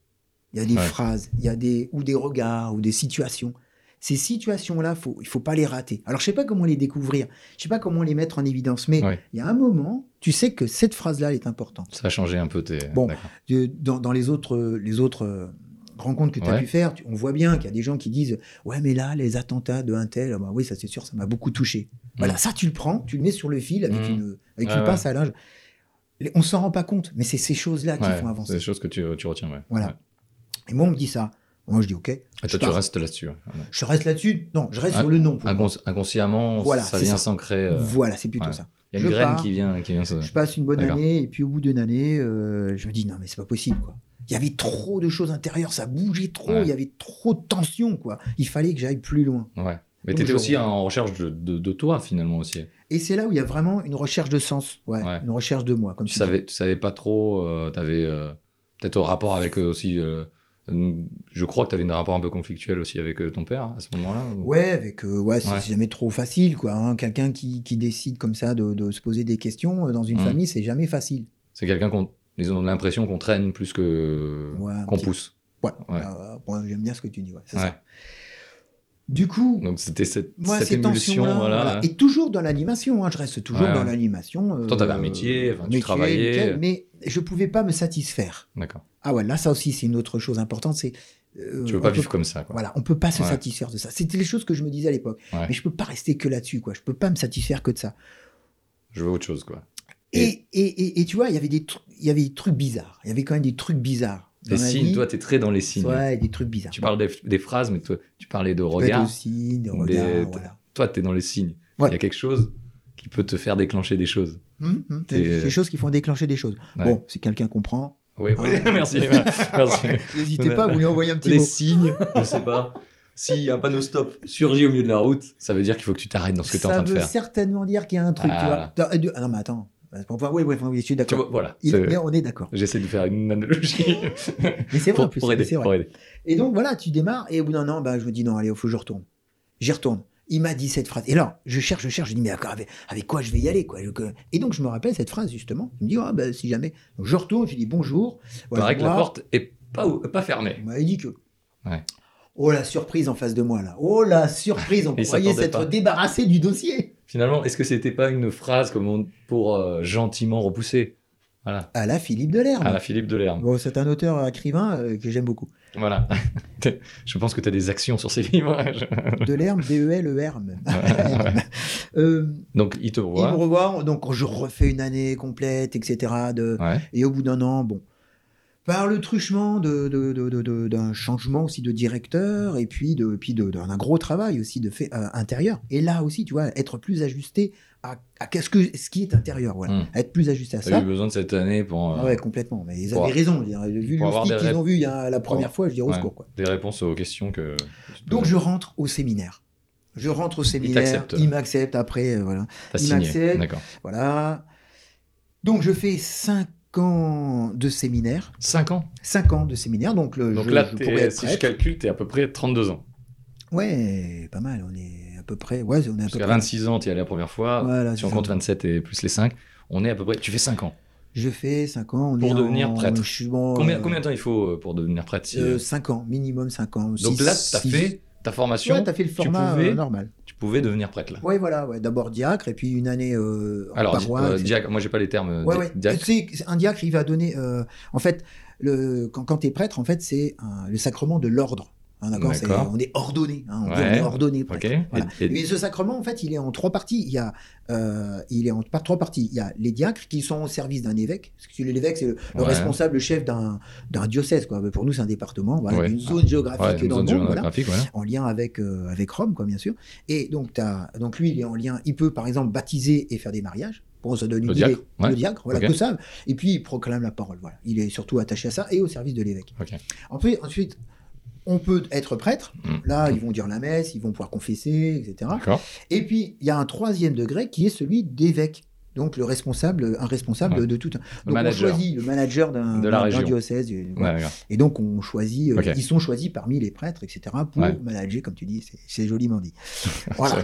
Il y a des Ouais. phrases, il y a des ou des regards ou des situations. Ces situations-là, faut, il faut pas les rater. Alors, je sais pas comment les découvrir, je sais pas comment les mettre en évidence, mais Ouais. il y a un moment, tu sais que cette phrase-là elle est importante. Ça a changé un peu tes. Bon. Dans, dans les autres, les autres euh, rencontres que tu as Ouais. pu faire, on voit bien qu'il y a des gens qui disent Ouais, mais là, les attentats de un tel, ah bah oui, ça c'est sûr, ça m'a beaucoup touché. Voilà, ça tu le prends, tu le mets sur le fil avec Mm. une, avec une ouais. pince à linge. Les- On s'en rend pas compte, mais c'est ces choses-là qui font c'est avancer. des choses que tu, tu retiens, ouais. Voilà. Et moi, on me dit ça. Moi, je dis OK. Et toi, tu restes là-dessus. Ouais. Je reste là-dessus. Non, je reste Ah, sur le nom. moi. Inconsciemment, Voilà, ça vient s'ancrer. euh, Voilà, c'est plutôt ouais. ça. Il y a une Je graine pars. qui vient, qui vient se. Je passe une bonne année, et puis au bout d'une année, euh, je me dis non, mais c'est pas possible, quoi. Il y avait trop de choses intérieures, ça bougeait trop, Ouais. il y avait trop de tension, quoi. Il fallait que j'aille plus loin. Ouais. Mais tu étais aussi en recherche de, de, de toi, finalement, aussi. Et c'est là où il y a vraiment une recherche de sens, ouais, Ouais. une recherche de moi, comme Tu tu savais, tu savais pas trop, tu avais peut-être au rapport avec eux aussi. Je crois que tu avais un rapport un peu conflictuel aussi avec euh, ton père à ce moment-là. ou- Ouais, avec euh, ouais, c'est Ouais. jamais trop facile, quoi. hein. Quelqu'un qui, qui décide comme ça de, de se poser des questions euh, dans une Mm. famille, c'est jamais facile. C'est quelqu'un qu'on. Ils ont l'impression qu'on traîne plus que Ouais, qu'on pousse. Ouais. Ouais. Euh, bon, J'aime bien ce que tu dis, ça. Du coup, Donc c'était cette, moi, cette émulsion, tensions-là, voilà. voilà. Et toujours dans l'animation, hein, je reste toujours Ouais, dans ouais. l'animation. euh, Toi, t'avais un métier, enfin, tu métier, travaillais. nickel, mais je pouvais pas me satisfaire. D'accord. Ah ouais, là, ça aussi, c'est une autre chose importante. C'est euh, Tu veux on pas peut- vivre comme ça, quoi. Voilà, on peut pas se Ouais. satisfaire de ça. C'était les choses que je me disais à l'époque. Mais je peux pas rester que là-dessus, quoi. Je peux pas me satisfaire que de ça. Je veux autre chose, quoi. Et, Et- et, et, et tu vois, il y avait des trucs, il y avait des trucs bizarres. Il y avait quand même des trucs bizarres. Dans Les signes, vie. toi, t'es très dans les signes. Ouais, des trucs bizarres. Tu parles des, des phrases, mais toi, tu parlais de regard. aussi, des des- regards, voilà. Toi, t'es dans les signes. Ouais. Il y a quelque chose qui peut te faire déclencher des choses. Hum, hum, des des choses qui font déclencher des choses. Ouais. Bon, si quelqu'un comprend, Oui, oui, Ah. (laughs) merci. merci. (laughs) n'hésitez pas à vous lui envoyer un petit Les mot. signes, (laughs) je sais pas. Si un panneau stop surgit au milieu de la route, ça veut dire qu'il faut que tu t'arrêtes dans ce que tu es en ça train de veut faire. certainement dire qu'il y a un truc, tu Ah. vois. Ah, ah non, mais attends. Oui, oui, oui, je suis d'accord. voilà. Il- Mais on est d'accord. J'essaie de faire une analogie (laughs) Mais c'est vrai, en pour, plus, pour aider. c'est vrai. pour aider. Et donc voilà, tu démarres et au bout d'un an, bah, je me dis non, allez, il faut que je retourne. J'y retourne. Il m'a dit cette phrase. Et là, je cherche, je cherche, je dis mais d'accord, avec, avec quoi je vais y aller quoi? Je- Et donc je me rappelle cette phrase justement. Il me dit ah bah si jamais. Donc je retourne, je dis bonjour. Voilà, Pareil que la porte est pas, pas fermée. On m'avait dit que. Ouais. Oh la surprise en face de moi là. Oh la surprise, on (laughs) croyait s'être débarrassé du dossier. Finalement, est-ce que c'était pas une phrase comme on- pour euh, gentiment repousser? Voilà. à la Philippe Delerme. À la Philippe Delerme. Bon, c'est un auteur écrivain euh, que j'aime beaucoup. Voilà. (laughs) je pense que tu as des actions sur ces livres. (laughs) Delerme, D-E-L-E-R-M. (laughs) Euh, Donc, il te il me voit. revoit, donc je refais une année complète, etc. De, Ouais. Et au bout d'un an, bon, par le truchement de- de- de- de- de- d'un changement aussi de directeur et puis de puis d'un gros travail aussi de fait euh, intérieur. Et là aussi, tu vois, être plus ajusté à, à qu'est-ce que ce qui est intérieur, voilà, Mm. être plus ajusté à Tu ça. as eu besoin de cette année pour euh, Ah ouais, complètement. Mais ils avaient avoir- raison. dirais. Vu le qu'ils rép- ont vu il y a la première fois, je dis au Ouais. secours. Quoi. des réponses aux questions que. Donc je rentre au séminaire. Je rentre au séminaire. Il m'accepte après, euh, voilà. Il m'accepte. D'accord. Voilà. Donc je fais 5 ans de séminaire. 5 ans. 5 ans de séminaire. Donc, le, Donc je, là, je pourrais être si je calcule, tu es à peu près 32 ans. Ouais, pas mal. On est à peu près. Ouais, on est à Parce peu près. 26 ans, tu y allais la première fois. Voilà, si on compte 27 et plus les 5, on est à peu près. Tu fais 5 ans. Je fais 5 ans. On Pour est devenir en- prêtre. Je suis bon. Combien, combien de temps il faut euh, pour devenir prêtre si, euh, 5 ans, minimum 5 ans. Donc Six- là, tu as six- fait ta formation. Ouais, fait le format pouvais- euh, normal. Tu pouvais devenir prêtre là. Ouais, voilà. Ouais. D'abord diacre et puis une année euh, en Alors, paroisse. euh, diacre, moi j'ai pas les termes. euh, Ouais, di- diacre. Tu un diacre, il va donner. euh, en fait, le, quand, quand tu es prêtre, en fait, c'est le sacrement de l'ordre. Hein, d'accord C'est- D'accord. On est ordonné. hein, on dit Ouais. on est ordonné. Voilà. Et- Mais ce sacrement, en fait, il est en trois parties. Il y a, euh, il est en trois parties. Il y a les diacres qui sont au service d'un évêque. Parce que l'évêque, c'est le, le Ouais. responsable, le chef d'un d'un diocèse. Quoi. Pour nous, c'est un département, voilà, Ouais. une zone géographique une dans zone le monde, géographique, voilà. en lien avec, euh, avec Rome, quoi, bien sûr. Et donc, lui, il est en lien. Il peut, par exemple, baptiser et faire des mariages. Pour ça donne une Le idée. diacre, ouais. Le diacre, voilà, Ok. que ça. Et puis, il proclame la parole. Voilà. Il est surtout attaché à ça et au service de l'évêque. Ensuite, on peut être prêtre. Mm. Là, ils vont dire la messe, ils vont pouvoir confesser, etc. Et puis, il y a un troisième degré qui est celui d'évêque. Donc, le responsable, un responsable Ouais. de tout un. Le Donc, manager. on choisit le manager d'un De la d'un- d'un région. diocèse. Ouais, d'accord. Et donc, on choisit, euh, ils sont choisis parmi les prêtres, etc., pour Ouais. manager, comme tu dis, c'est- c'est joliment dit. (laughs) Voilà.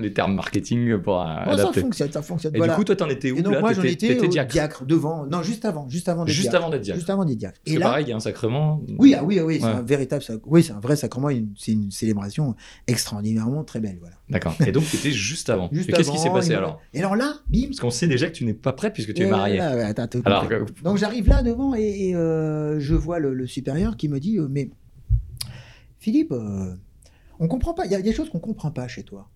Les termes marketing pour euh, Bon, ça adapter. fonctionne, ça fonctionne. Et voilà. du coup, toi, t'en étais où et donc, là? moi, j'en étais au diacre. diacre devant, non, juste avant, juste avant d'être Juste diacre. avant d'être diacre. Juste avant d'être diacre. Parce Et que là, pareil, il y a un sacrement. oui, ah oui, ah oui, c'est un véritable, sac- oui, c'est un vrai sacrement, c'est une célébration extraordinairement très belle, voilà. D'accord. Et donc, t'étais juste avant. Et qu'est-ce qui s'est passé alors? Et alors là, Parce qu'on sait déjà que tu n'es pas prête puisque tu es Ouais, marié. ouais, ouais, attends, attends, Alors, Donc j'arrive là devant et, et, euh, je vois le, le supérieur qui me dit euh, Mais Philippe, euh, on comprend pas, il y a des choses qu'on comprend pas chez toi.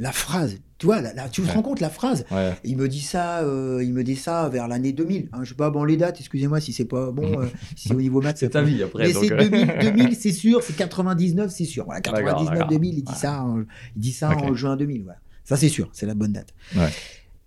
La phrase, tu vois, là, là, tu te rends compte la phrase ouais. Il me dit ça, euh, il me dit ça vers l'année 2000. Hein, je sais pas, bon les dates, excusez-moi si c'est pas bon, euh, (laughs) si au niveau maths C'est ta vie après. mais c'est euh, 2000, 2000 (laughs) c'est sûr, c'est 99, c'est sûr. Voilà, D'accord, 99, d'accord. 2000, il dit ça, en, il dit ça en juin 2000. Voilà. Ça, c'est sûr, c'est la bonne date. Ouais.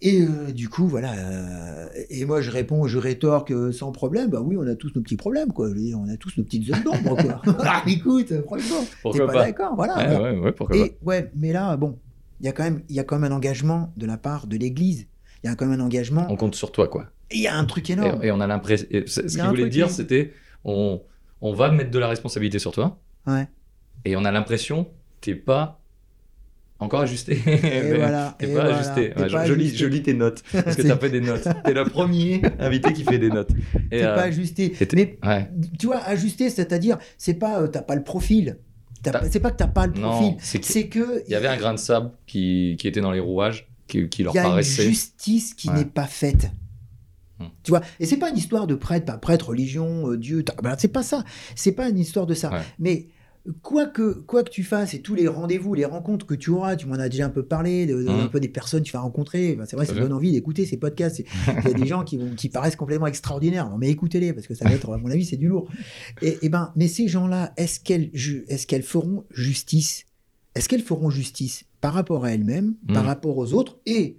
Et euh, du coup, voilà. euh, et moi, je réponds, je rétorque euh, sans problème. Bah oui, on a tous nos petits problèmes, quoi. On a tous nos petites zones d'ombre, quoi. (laughs) ah, écoute, franchement, t'es pas, pas? d'accord, voilà. Ouais, voilà. ouais, ouais, pourquoi Et ouais, mais là, bon, il y a quand même, il y a quand même un engagement de la part de l'Église. Il y a quand même un engagement. On compte sur toi, quoi. Il y a un truc énorme. et on a l'impression. Ce qu'il voulait dire, qui- c'était on, on va mettre de la responsabilité sur toi. Ouais. Et on a l'impression t'es pas encore ajusté. Et (laughs) voilà. T'es pas voilà, ajusté. Ouais, je, pas je lis, ajusté. je lis tes notes. (laughs) Parce que t'as fait des notes. T'es le premier invité qui fait des notes. T'es euh, pas ajusté. Mais ouais. tu vois, ajusté, c'est-à-dire, c'est pas, euh, t'as pas le profil. C'est pas que t'as pas le profil. c'est que y avait un grain de sable qui, qui était dans les rouages, qui, qui leur il y a une paraissait. justice qui Ouais. n'est pas faite. Hmm. Tu vois, et c'est pas une histoire de prêtre, pas prêtre, religion, euh, Dieu. ben, c'est pas ça. C'est pas une histoire de ça. Mais quoi que, quoi que tu fasses et tous les rendez-vous, les rencontres que tu auras, tu m'en as déjà un peu parlé, de, de- un peu des personnes que tu vas rencontrer. C'est vrai, ça donne envie d'écouter ces podcasts. Il y a des gens qui, vont, qui paraissent complètement extraordinaires. Non, mais écoutez-les parce que ça va être, à mon avis, c'est du lourd. Et, et ben, mais ces gens-là, est-ce qu'elles, est-ce qu'elles feront justice? Est-ce qu'elles feront justice par rapport à elles-mêmes, par Hmm. rapport aux autres et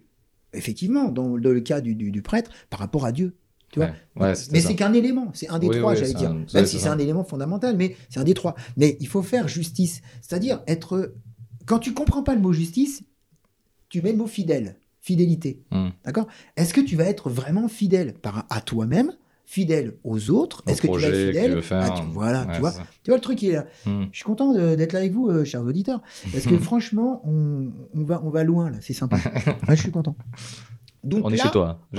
effectivement, dans, dans le cas du, du- du prêtre, par rapport à Dieu? Tu vois Ouais, ouais, c'était mais c'est qu'un élément, c'est un des Oui, trois, oui, j'allais dire. un- Même si c'est un élément fondamental, mais c'est un des trois. Mais il faut faire justice. C'est-à-dire être. Quand tu comprends pas le mot justice, tu mets le mot fidèle, fidélité. Hmm. D'accord? Est-ce que tu vas être vraiment fidèle par, à toi-même, fidèle aux autres? Au Est-ce que tu vas être tu fidèle faire. tu- Voilà, Ouais, tu vois? ça. Tu vois le truc, il est là. Hmm. Je suis content d'être là avec vous, euh, chers auditeurs. Parce que (laughs) franchement, on, on va, on va loin là, c'est sympa. (laughs) Ouais, je suis content. Donc On est chez toi. (laughs)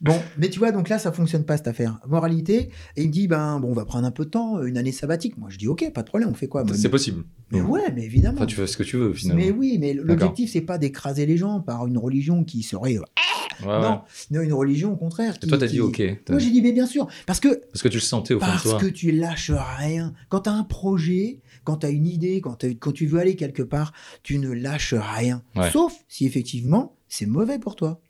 Bon, mais tu vois, donc là, ça fonctionne pas cette affaire. Moralité, et il me dit, ben, bon, on va prendre un peu de temps, une année sabbatique. Moi, je dis, ok, pas de problème, on fait quoi c'est possible. Mais ouais, mais évidemment. Enfin, tu fais ce que tu veux finalement. mais oui, mais l'objectif, c'est pas d'écraser les gens par une religion qui serait. euh, Ouais. Non, une religion au contraire. Et toi, t'as qui- dit ok. T'as- Moi, j'ai dit, mais bien sûr, parce que Parce que tu le sentais au fond de Parce toi. que tu lâches rien. Quand tu as un projet, quand tu as une idée, quand, quand tu veux aller quelque part, tu ne lâches rien. Ouais. Sauf si effectivement c'est mauvais pour toi.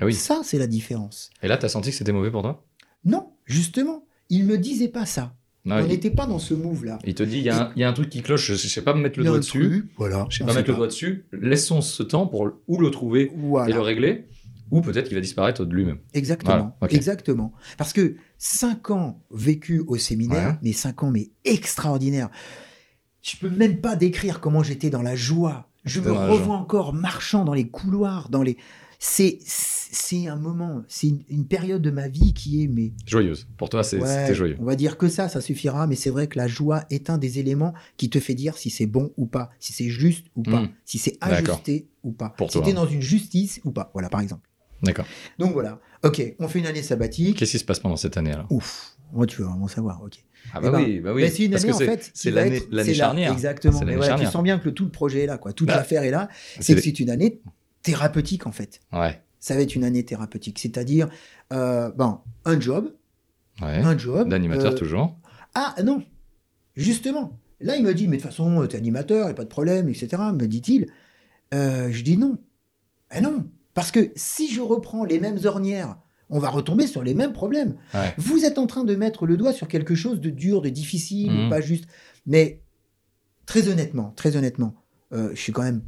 Ah oui. Ça, c'est la différence. Et là, t'as senti que c'était mauvais pour toi? Non, justement, il me disait pas ça. Non, On il, n'était pas dans ce move-là. il te dit, il y, a un- il y a un truc qui cloche, je, je sais pas me mettre le doigt dessus. truc, voilà. Je sais pas mettre le doigt dessus. Laissons ce temps pour le- ou le trouver et le régler, ou peut-être qu'il va disparaître de lui-même. exactement. Voilà. Exactement. Parce que cinq ans vécus au séminaire, Ouais. mais cinq ans, mais extraordinaires. Je peux même pas décrire comment j'étais dans la joie. Je me revois encore marchant dans les couloirs, dans les. C'est c'est un moment, c'est une, une période de ma vie qui est mais Joyeuse. Pour toi, c'est- ouais, joyeux. on va dire que ça, ça suffira. Mais c'est vrai que la joie est un des éléments qui te fait dire si c'est bon ou pas, si c'est juste ou pas, Hmm. si c'est ajusté ou pas, Pour si t'es dans une justice ou pas. Voilà, par exemple. D'accord. Donc voilà. Ok, on fait une année sabbatique. Qu'est-ce qui se passe pendant cette année alors? Ouf, moi tu veux vraiment savoir. Ok. Ah Eh bah ben, oui, bah oui. C'est une Parce que en fait. c'est l'année l'année charnière. Exactement. Mais voilà, tu sens bien que le, tout le projet est là, quoi. Toute Bah, l'affaire est là. C'est que c'est une année thérapeutique en fait. Ouais. Ça va être une année thérapeutique, c'est-à-dire euh, bon, un job, Ouais. un job. D'animateur euh, toujours. Ah non, justement. Là, il me dit, mais de toute façon, t'es animateur, et pas de problème, etc. Me dit-il. Euh, je dis non. Eh non, parce que si je reprends les mêmes ornières, on va retomber sur les mêmes problèmes. Ouais. Vous êtes en train de mettre le doigt sur quelque chose de dur, de difficile, Mhm. pas juste. Mais très honnêtement, très honnêtement, euh, je suis quand même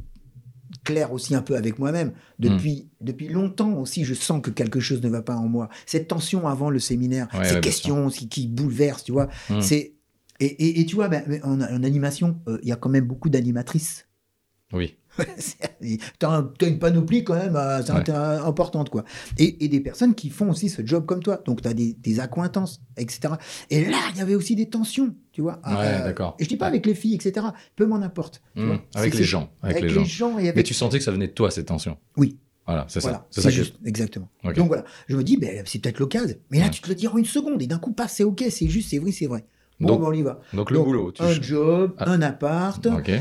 clair aussi un peu avec moi-même. Depuis, depuis longtemps aussi, je sens que quelque chose ne va pas en moi. Cette tension avant le séminaire, Ouais, ces ouais, questions qui, qui bouleversent, tu vois. Mhm. C'est et, et, et tu vois, ben, ben, en, en animation, euh, il y a quand même beaucoup d'animatrices. Oui. T'as un- t'as une panoplie quand même euh, Ouais. importante, quoi. Et, et des personnes qui font aussi ce job comme toi. Donc, tu as des, des accointances, etc. Et là, il y avait aussi des tensions, tu vois. Ouais, Euh, d'accord. Et je dis pas avec les filles, etc. Peu m'en importe. Mmh. Avec les gens. Avec, Avec, les gens. gens et Mais tu sentais que ça venait de toi, cette tension. Oui. Voilà, c'est Voilà, ça. C'est que- juste, exactement. Donc voilà, je me dis, ben, c'est peut-être l'occasion. Mais là, Ouais. tu te le dis en une seconde, et d'un coup, passe, c'est ok, c'est juste, c'est vrai, c'est vrai. Bon, Donc, ben, on y va. donc le boulot. Tu... Un job, Ah. un appart, Ok.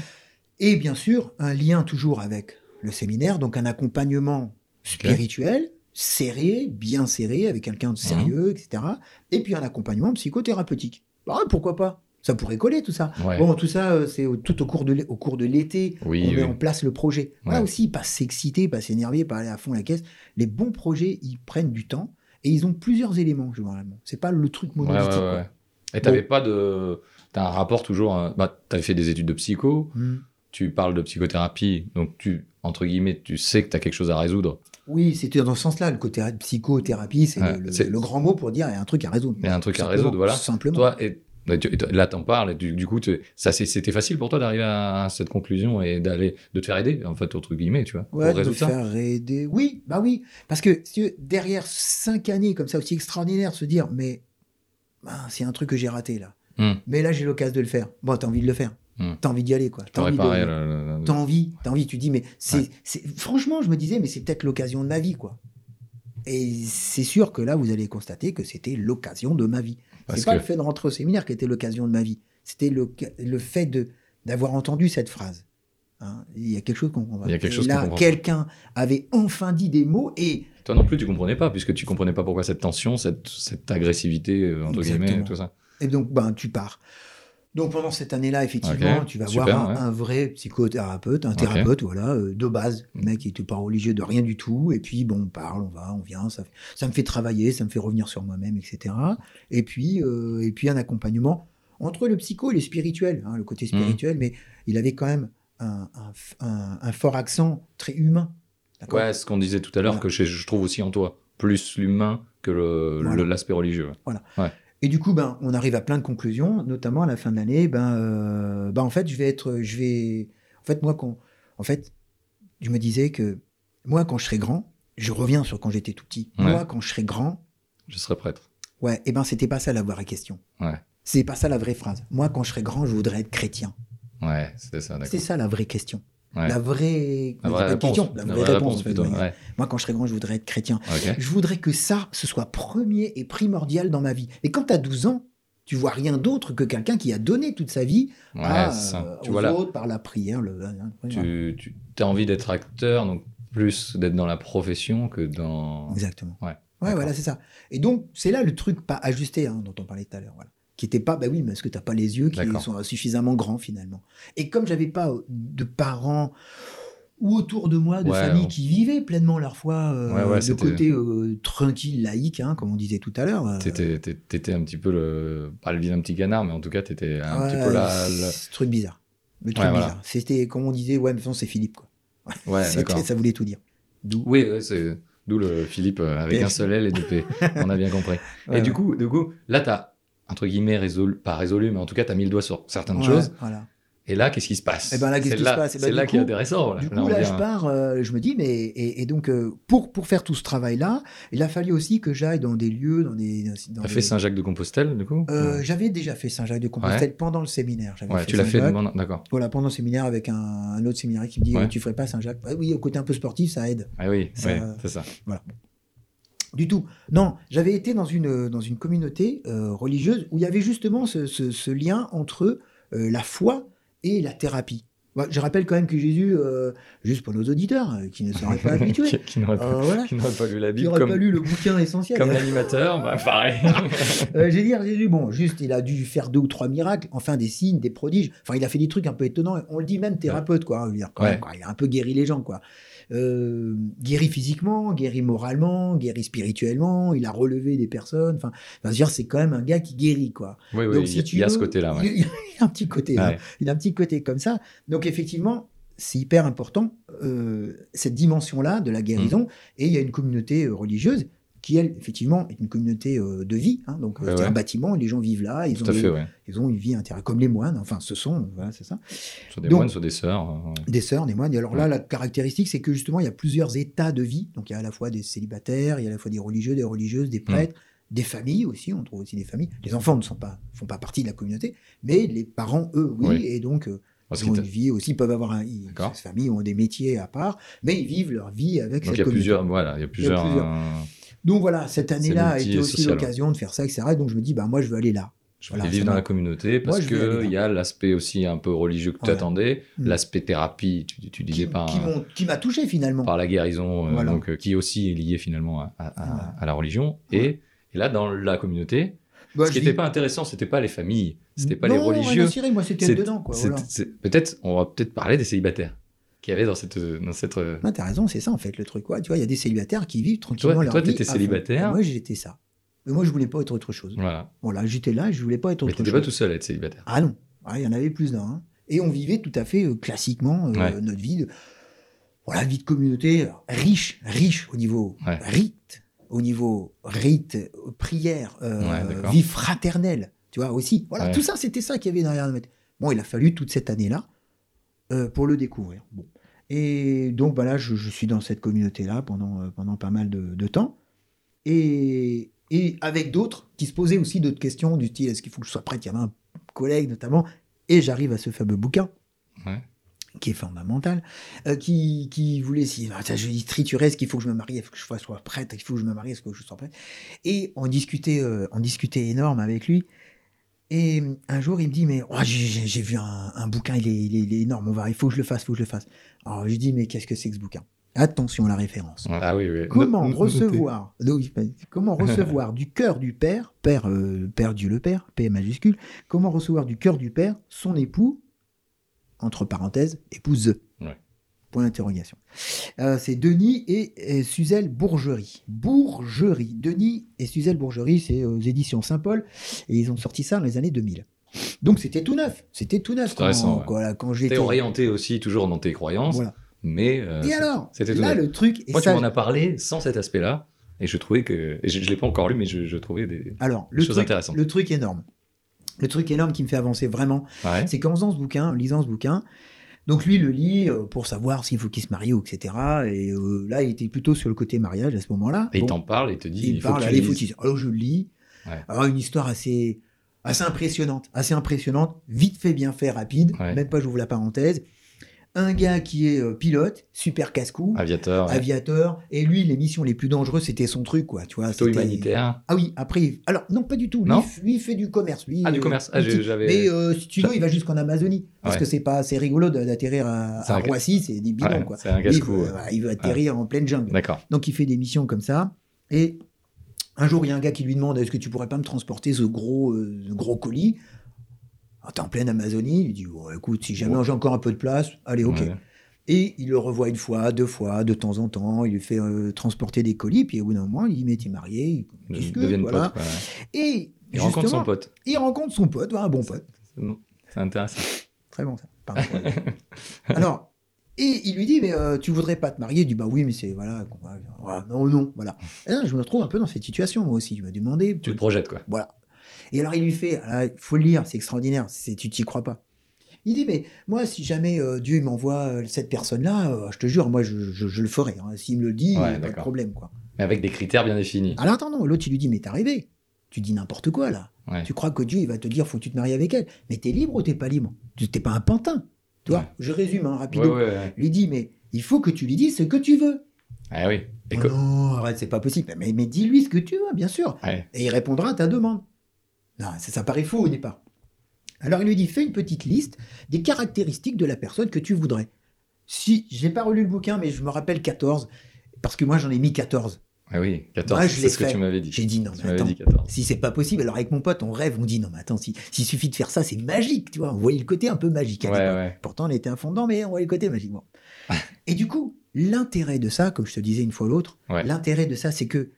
Et bien sûr, un lien toujours avec le séminaire, donc un accompagnement spirituel, serré, bien serré, avec quelqu'un de sérieux, etc. Et puis un accompagnement psychothérapeutique. Bah, pourquoi pas? Ça pourrait coller tout ça. Ouais. Bon, tout ça, euh, c'est tout au cours de au cours de l'été. Oui, on met en place le projet. Là aussi, pas s'exciter, pas s'énerver, pas aller à fond la caisse. Les bons projets, ils prennent du temps et ils ont plusieurs éléments, généralement. C'est pas le truc monolithique. ouais. Et t'avais pas de. T'as un rapport toujours. hein, Bah, t'avais fait des études de psycho. Hmm. Tu parles de psychothérapie. Donc, tu, entre guillemets, tu sais que t'as quelque chose à résoudre. Oui, c'était dans ce sens-là. Le côté psychothérapie, c'est Ouais, le, grand mot pour dire il y a un truc à résoudre. Il y a un truc à résoudre, voilà. Simplement. Toi, et, et tu- là, t'en parles. Et du, du coup, tu- ça, c'était facile pour toi d'arriver à cette conclusion et d'aller, de te faire aider, en fait, entre guillemets, tu vois, Ouais, pour de ça. faire aider. Oui, bah oui. Parce que si tu derrière cinq années comme ça aussi extraordinaires, se dire, mais ben, c'est un truc que j'ai raté là. Hmm. Mais là, j'ai l'occasion de le faire. Bon, t'as envie de le faire. Hmm. T'as envie d'y aller, quoi. T'as envie T'as envie, t'as envie, tu dis, mais c'est, Ouais. c'est- franchement, je me disais, mais c'est peut-être l'occasion de ma vie, quoi. Et c'est sûr que là, vous allez constater que c'était l'occasion de ma vie. Parce C'est pas que- le fait de rentrer au séminaire qui était l'occasion de ma vie. C'était le, le fait de, d'avoir entendu cette phrase. Hein, il y a quelque chose qu'on comprend. Il y a quelque chose qu'on là, quelqu'un avait enfin dit des mots et Toi non plus, tu comprenais pas, puisque tu comprenais pas pourquoi cette tension, cette, cette agressivité, euh, entre guillemets, Exactement. tout ça. Et donc, ben, tu pars. Donc, pendant cette année-là, effectivement, tu vas super, voir un, ouais. un vrai psychothérapeute, un thérapeute, voilà, euh, de base. Le mec, il était pas religieux de rien du tout. Et puis, bon, on parle, on va, on vient. Ça, me fait travailler, ça me fait revenir sur moi-même, etc. Et puis, euh, et puis, un accompagnement entre le psycho et le spirituel, hein, le côté Mmh. spirituel, mais il avait quand même un, un- un- un fort accent très humain. Ouais, ce qu'on disait tout à l'heure, Voilà. que je, je trouve aussi en toi. Plus l'humain que Voilà. l'aspect religieux. Et du coup, ben, on arrive à plein de conclusions, notamment à la fin de l'année. Ben, euh, ben, en fait, je vais être, je vais, en fait, moi, quand, en fait, je me disais que moi, quand je serai grand, je reviens sur quand j'étais tout petit. Ouais. Moi, quand je serai grand, Je serais prêtre. ouais, et ben, c'était pas ça la vraie question. Ouais. C'est pas ça la vraie phrase. Moi, quand je serai grand, je voudrais être chrétien. Ouais, c'était ça, C'est ça la vraie question. Ouais. La vraie, La question, la La vraie vraie réponse. plutôt. ouais. Moi, quand je serai grand, je voudrais être chrétien. Je voudrais que ça, ce soit premier et primordial dans ma vie. Et quand tu as 12 ans, tu vois rien d'autre que quelqu'un qui a donné toute sa vie à, euh, Tu aux vois autres par la prière. Le... tu, tu as envie d'être acteur, donc plus d'être dans la profession que dans. Exactement. Ouais, voilà, c'est ça. Et donc, c'est là le truc pas ajusté hein, dont on parlait tout à l'heure. Voilà. Qui était pas, bah oui, mais est-ce que t'as pas les yeux qui sont suffisamment grands finalement? Et comme j'avais pas euh, de parents ou autour de moi de Ouais, familles on- qui vivaient pleinement leur foi euh, Ouais, ouais, de côté euh, tranquille, laïque, hein, comme on disait tout à l'heure. euh, T'étais, un petit peu le. Pas le vilain petit canard, mais en tout cas, t'étais un petit peu la. ce truc bizarre. Le truc bizarre. C'était, comme on disait, ouais, mais de toute façon, c'est Philippe. Quoi. Ouais, (laughs) ça voulait tout dire. D'où. Oui, c'est. D'où le Philippe euh, avec un seul L et deux P. (laughs) On a bien compris. Et du coup, du coup, là, t'as, entre guillemets, résolu, pas résolu, mais en tout cas, t'as mis le doigt sur certaines Ouais, choses. Voilà. Et là, qu'est-ce qui se passe? Eh ben là, qu'est-ce qui se là- passe? Eh ben, C'est là qui est coup- intéressant. Là. Du Là, coup, je pars, euh, je me dis, mais et, et donc euh, pour pour faire tout ce travail-là, il a fallu aussi que j'aille dans des lieux, dans des. Dans T'as des- fait Saint-Jacques de Compostelle, du coup? Euh, J'avais déjà fait Saint-Jacques de Compostelle pendant le séminaire. Tu l'as fait D'accord. Voilà, pendant le séminaire avec un, un autre séminaire qui me dit Ouais. euh, Tu ferais pas Saint-Jacques Oui, au côté un peu sportif, ça aide. Ah oui, Ça- ouais, c'est ça. Du tout. Non, j'avais été dans une, dans une communauté euh, religieuse où il y avait justement ce, ce- ce lien entre euh, la foi et la thérapie. Je rappelle quand même que Jésus, euh, juste pour nos auditeurs euh, qui ne seraient pas (laughs) habitués, qui, qui n'aurait pas, euh, voilà, qui n'aurait pas lu la qui Bible n'auraient comme, pas lu le bouquin essentiel. comme l'animateur, bah, pareil. (laughs) Euh, j'ai dit à Jésus, bon, juste, il a dû faire deux ou trois miracles, enfin des signes, des prodiges. Enfin, il a fait des trucs un peu étonnants. On le dit même thérapeute, quoi. hein, je veux dire, quand Ouais. même, quoi. Il a un peu guéri les gens, quoi. Euh, guéri physiquement, guéri moralement, guéri spirituellement. Il a relevé des personnes. Enfin, c'est quand même un gars qui guérit, quoi. oui, oui, Donc, il si y a- tu il y a veux, ce côté-là. Ouais. Il, il (laughs) a un petit côté. hein. Ouais. Il a un petit côté comme ça. Donc, effectivement, c'est hyper important, euh, cette dimension-là de la guérison. Mm. Et il y a une communauté euh, religieuse qui, elle, effectivement, est une communauté euh, de vie. hein. donc, euh, Ouais, c'est ouais. un bâtiment, les gens vivent là, ils Tout ont, des- ouais. ils ont une vie intérieure, comme les moines. Enfin, ce sont, voilà, c'est ça. Soit des Donc- moines, soit des sœurs. euh, Des sœurs, des moines. Et alors là, la caractéristique, c'est que justement, il y a plusieurs états de vie. Donc, il y a à la fois des célibataires, il y a à la fois des religieux, des religieuses, Mm. des prêtres, des familles aussi. On trouve aussi des familles. Les enfants ne sont pas, font pas partie de la communauté, mais les parents, eux, oui. Oui. Et donc, euh, ils ont une vie aussi, peuvent avoir un. Ils, familles ont des métiers à part, mais ils vivent leur vie avec Donc il cette y a communauté. plusieurs, voilà, il y a plusieurs. plusieurs. Donc voilà, cette année-là a été aussi l'occasion de faire ça, etc. Donc je me dis, bah moi, je veux aller là. Je Voilà, vivre dans la communauté parce qu'il y a l'aspect aussi un peu religieux que tu attendais, Mm. l'aspect thérapie, tu, tu disais Qui, par, qui m'a touché finalement. par la guérison, euh, donc, euh, qui aussi est lié finalement à, à- la religion. Et, et là, dans la communauté, Bah, ce qui n'était dis- pas intéressant, c'était pas les familles, c'était pas Non, les religieux. cirer, moi, c'était dedans, Peut-être, on va peut-être parler des célibataires qui avaient dans cette, dans cette. euh, Ouais, t'as raison, c'est ça en fait le truc. Ouais. Tu vois, il y a des célibataires qui vivent tranquillement Toi- leur toi, vie. t'étais à fond. célibataire. Moi, j'étais ça. Mais moi, je voulais pas être autre chose. Voilà. Voilà, j'étais là, je voulais pas être Mais autre t'étais chose. pas tout seul à être célibataire. Ah non, il y en avait plus d'un. hein. Et on vivait tout à fait euh, classiquement euh, Ouais. notre vie. De... Voilà, vie de communauté euh, riche, riche au niveau Ouais. rite, au niveau rite, euh, prière, euh, vie fraternelle. Tu vois aussi. Voilà, tout ça, c'était ça qu'il y avait derrière notre. Bon, il a fallu toute cette année-là euh, pour le découvrir. Bon. Et donc, bah là, je, je suis dans cette communauté-là pendant, euh, pendant pas mal de, de temps. Et, et avec d'autres qui se posaient aussi d'autres questions du style est-ce qu'il faut que je sois prêtre Il y avait un collègue notamment. Et j'arrive à ce fameux bouquin Ouais. qui est fondamental, euh, qui, qui voulait si ah, je dis triturer, est-ce qu'il faut que je me marie, est-ce que je sois prêtre, est-ce qu'il faut que je me marie, est-ce que je sois prêtre Et on discutait, euh, on discutait énorme avec lui. Et un jour, il me dit, mais oh, j'ai- vu un, un bouquin, il est, il, est, il est énorme, on va, il faut que je le fasse, il faut que je le fasse. Alors je lui dis, mais qu'est-ce que c'est que ce bouquin? Attention à la référence. Ah oui, oui. Comment recevoir, comment (laughs) recevoir du cœur du Père, Père, euh, Père Dieu le Père, P majuscule, comment recevoir du cœur du Père son époux, entre parenthèses, épouse. Ouais. Point d'interrogation. Euh, c'est Denis et, et Suzelle Bourgerie. Bourgerie. Denis et Suzelle Bourgerie, c'est aux éditions Saint-Paul, et ils ont sorti ça dans les années 2000. Donc c'était tout neuf. C'était tout neuf quand, intéressant, ouais. quand, quand T'es j'étais. orienté aussi toujours dans tes croyances, Voilà. mais euh, Et alors, c'était tout là neuf. le truc. Et Moi, ça, tu m'en as parlé sans cet aspect-là, et je trouvais que, et je, je l'ai pas encore lu, mais je, je trouvais des Alors, le choses truc, intéressantes. le truc énorme. Le truc énorme qui me fait avancer vraiment, Ouais. c'est qu'en faisant ce bouquin, en lisant ce bouquin, donc lui il le lit euh, pour savoir s'il faut qu'il se marie ou etc. Et euh, là, il était plutôt sur le côté mariage à ce moment-là. Et il t'en parle, et il te dit, il parle, allez, faut lises. Alors je le lis. Ouais. Alors une histoire assez, assez impressionnante, assez impressionnante, vite fait, bien fait, rapide. Ouais. Même pas, j'ouvre la parenthèse. Un gars qui est euh, pilote, super casse-cou, Aviateur, ouais. aviateur, et lui, les missions les plus dangereuses, c'était son truc, quoi, tu vois. plutôt humanitaire. Ah oui, après, alors non, pas du tout. Lui, Non lui, il fait du commerce. Lui, Ah, du euh, commerce. Ah, j'avais- Mais euh, si tu veux, il va jusqu'en Amazonie. Parce Ouais. que c'est pas assez rigolo d'atterrir à, à Roissy, c'est des bidons, Ouais, quoi. c'est un Lui, il casse-cou. il veut atterrir en pleine jungle. D'accord. Donc il fait des missions comme ça. Et un jour, il y a un gars qui lui demande Est-ce que tu pourrais pas me transporter ce gros, euh, ce gros colis? T'es en pleine Amazonie. Il dit Bon, Écoute, si jamais Ouais. j'ai encore un peu de place, allez, ok. Ouais. Et il le revoit une fois, deux fois, de temps en temps. Il lui fait euh, transporter des colis. Puis au bout d'un moment, il dit Mais t'es marié Ils il discute, deviennent voilà. potes. ouais. Et Il rencontre son pote. il rencontre son pote, un bon pote. C'est intéressant. Très bon ça. Pardon. (laughs) Alors, et il lui dit, mais euh, tu voudrais pas te marier? Il dit, bah oui, mais c'est, voilà, non, non, voilà. Et là, je me retrouve un peu dans cette situation, moi aussi. Je me demandais, Tu le projettes, quoi. voilà. Et alors, il lui fait, il faut le lire, c'est extraordinaire, c'est, tu t'y crois pas. Il dit, mais moi, si jamais euh, Dieu m'envoie euh, cette personne-là, euh, je te jure, moi, je, je- je le ferai. hein. S'il me le dit, Ouais, pas de problème, quoi. Mais avec des critères bien définis. Alors, attends, non, l'autre, il lui dit, mais t'es rêvé. Tu dis n'importe quoi, là. Ouais. Tu crois que Dieu, il va te dire, faut que tu te maries avec elle. Mais t'es libre ou t'es pas libre? T'es pas un pantin. Tu vois? Ouais. Je résume, hein, rapidement. lui dit mais il faut que tu lui dises ce que tu veux. Ah oui. Et Oh non, arrête, c'est pas possible. Mais, mais dis-lui ce que tu veux, bien sûr. Et il répondra à ta demande. Non, ça, ça paraît faux au départ. Alors il lui dit fais une petite liste des caractéristiques de la personne que tu voudrais. Si, j'ai pas relu le bouquin, mais je me rappelle 14, parce que moi j'en ai mis 14. Ah oui, 14, Moi, je c'est ce que tu m'avais dit. J'ai dit non, Tu mais attends. dit 14. Si c'est pas possible, alors avec mon pote, on rêve, on dit non, mais attends, si- s'il suffit de faire ça, c'est magique, tu vois. On voyait le côté un peu magique. Ouais, ouais. Pourtant, on était un fondant, mais on voyait le côté magique. Bon. (laughs) Et du coup, l'intérêt de ça, comme je te disais une fois l'autre, Ouais. l'intérêt de ça, c'est que,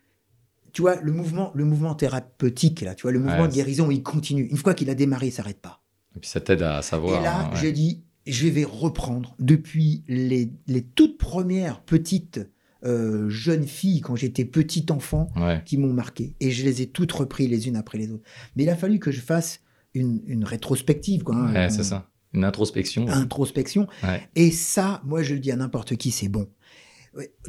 tu vois, le mouvement, le mouvement thérapeutique, là, tu vois, le mouvement Ouais, de guérison, il continue. Une fois qu'il a démarré, il s'arrête pas. Et puis ça t'aide à savoir. Et là, hein, ouais. j'ai dit, je vais reprendre depuis les, les toutes premières petites euh, jeunes filles, quand j'étais petit enfant, Ouais. qui m'ont marqué. Et je les ai toutes repris les unes après les autres. Mais il a fallu que je fasse une, une rétrospective, quoi. hein, c'est ça. Une introspection. Introspection. Et ça, moi, je le dis à n'importe qui, c'est bon.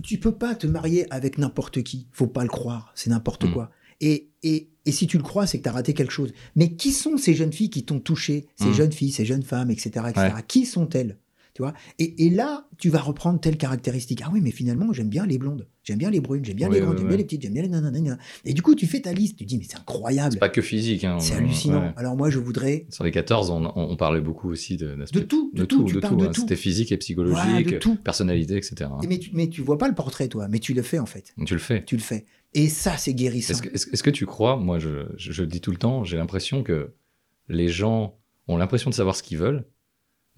Tu peux pas te marier avec n'importe qui. Faut pas le croire. C'est n'importe Mm. quoi. Et, et, et si tu le crois, c'est que tu as raté quelque chose. Mais qui sont ces jeunes filles qui t'ont touché? Ces Mm. jeunes filles, ces jeunes femmes, etc. etc. Ouais. Qui sont-elles? Tu vois et, et là, tu vas reprendre telle caractéristique. Ah oui, mais finalement, j'aime bien les blondes, j'aime bien les brunes, j'aime bien Oui, les grandes, oui, j'aime bien les petites, j'aime bien les nanana. Et du coup, tu fais ta liste, tu dis, mais c'est incroyable, C'est pas que physique. Hein. c'est hallucinant. ouais. Alors moi, je voudrais Sur les 14, on, on parlait beaucoup aussi de, de tout, de, de tout, tout, de tout. de hein. tout. C'était physique et psychologique, Voilà, de tout. personnalité, etc. Et Mais tu, mais tu vois pas le portrait, toi, mais tu le fais en fait. Tu le fais. Tu le fais. Et ça, c'est guérissant. Est-ce que, que- est-ce que tu crois, moi je, je, je le dis tout le temps, j'ai l'impression que les gens ont l'impression de savoir ce qu'ils veulent,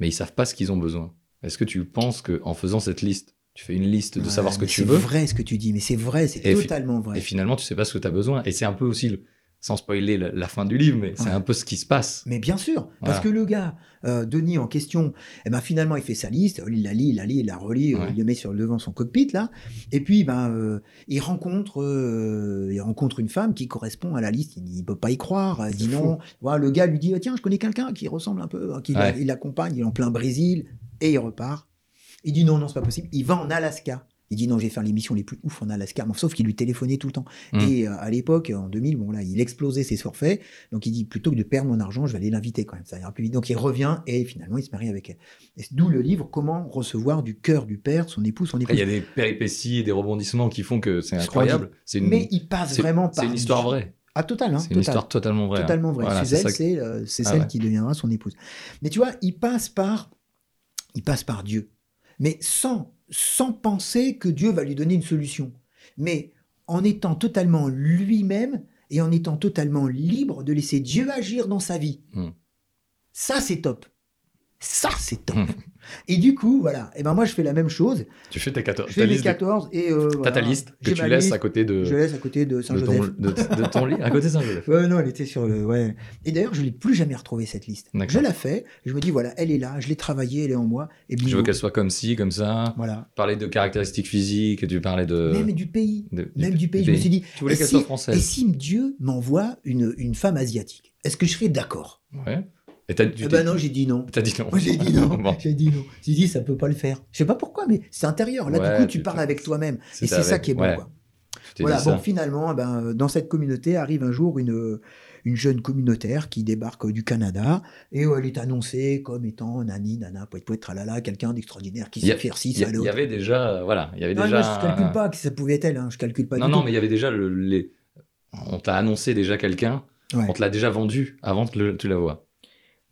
mais ils savent pas ce qu'ils ont besoin. Est-ce que tu penses que en faisant cette liste, tu fais une liste de Ouais, savoir ce que tu C'est veux, vrai ce que tu dis, mais c'est vrai, c'est totalement vrai. et finalement tu sais pas ce que tu as besoin Et c'est un peu aussi, le- sans spoiler la, la fin du livre, mais c'est Ouais. un peu ce qui se passe. Mais bien sûr, parce Voilà. que le gars, euh, Denis en question, eh ben finalement il fait sa liste, il la lit, il la lit, il la relit, euh, Ouais. il le met sur devant son cockpit là, et puis ben euh, il rencontre, euh, il rencontre une femme qui correspond à la liste, il, il peut pas y croire, il dit non, voilà, le gars lui dit Ah, tiens je connais quelqu'un qui ressemble un peu, qui Ouais. il l'accompagne, il est en plein Brésil et il repart, il dit non non c'est pas possible, il va en Alaska. Il dit non, je vais faire les missions les plus ouf en Alaska, sauf qu'il lui téléphonait tout le temps. Mm. Et euh, à l'époque, en 2000, bon là, il explosait ses forfaits. Donc il dit plutôt que de perdre mon argent, je vais aller l'inviter quand même, ça ira plus vite. Donc il revient et finalement il se marie avec elle. Et c'est D'où le livre Comment recevoir du cœur du père son époux, son Après, il épouse. y a des péripéties et des rebondissements qui font que c'est incroyable. C'est une, Mais il passe c'est- vraiment c'est par une histoire vraie. Ah total, hein, C'est une total. histoire totalement vraie. hein. totalement vrai. Voilà, c'est Suzelle, ça que- c'est euh, c'est Ah celle ouais. qui deviendra son épouse. Mais tu vois, il passe par, il passe par Dieu, mais sans sans penser que Dieu va lui donner une solution, mais en étant totalement lui-même et en étant totalement libre de laisser Dieu agir dans sa vie. Hmm. Ça c'est top. Ça c'est top. et du coup, voilà. Et ben moi je fais la même chose. Tu fais tes 14. Je fais les 14 et euh, T'as voilà. ta liste que tu laisses liste, à côté de, Je laisse à côté de de, Saint-Joseph. ton, de, de ton lit, à côté de Saint-Joseph. (laughs) Ouais, non, elle était sur le. Ouais. Et d'ailleurs, je l'ai plus jamais retrouvée cette liste. Je la fais. Je me dis voilà, elle est là. Je l'ai travaillée, elle est en moi. Et Je veux bingo. qu'elle soit comme ci, comme ça? Voilà. Parler de caractéristiques physiques, tu parlais de. Même du pays. de- Même du pays. Je me suis dit. Tu voulais et qu'elle si- soit Et française. si Dieu m'envoie une, une femme asiatique, est-ce que je serais d'accord? Ouais. Et t'as tu Eh ben non, j'ai dit non. (laughs) t'as dit non. J'ai dit non. (laughs) Bon. J'ai dit non. J'ai dit ça peut pas le faire. Je sais pas pourquoi, mais c'est intérieur. Là, Ouais, du coup, tu parles avec toi-même. Et c'est ça qui est bon. ouais. Quoi. Voilà, bon, ça. finalement, ben, dans cette communauté arrive un jour une, une jeune communautaire qui débarque du Canada et euh, elle est annoncée comme étant nani, nana, poète, poète, tralala, quelqu'un d'extraordinaire qui ci, Il y, avait déjà, euh, voilà, il y avait Non, déjà. moi, je calcule pas que ça pouvait être elle, hein, je calcule pas non, du non, tout. mais il y avait déjà le, les. On t'a annoncé déjà quelqu'un. Ouais. On te l'a déjà vendu avant que le- tu la vois.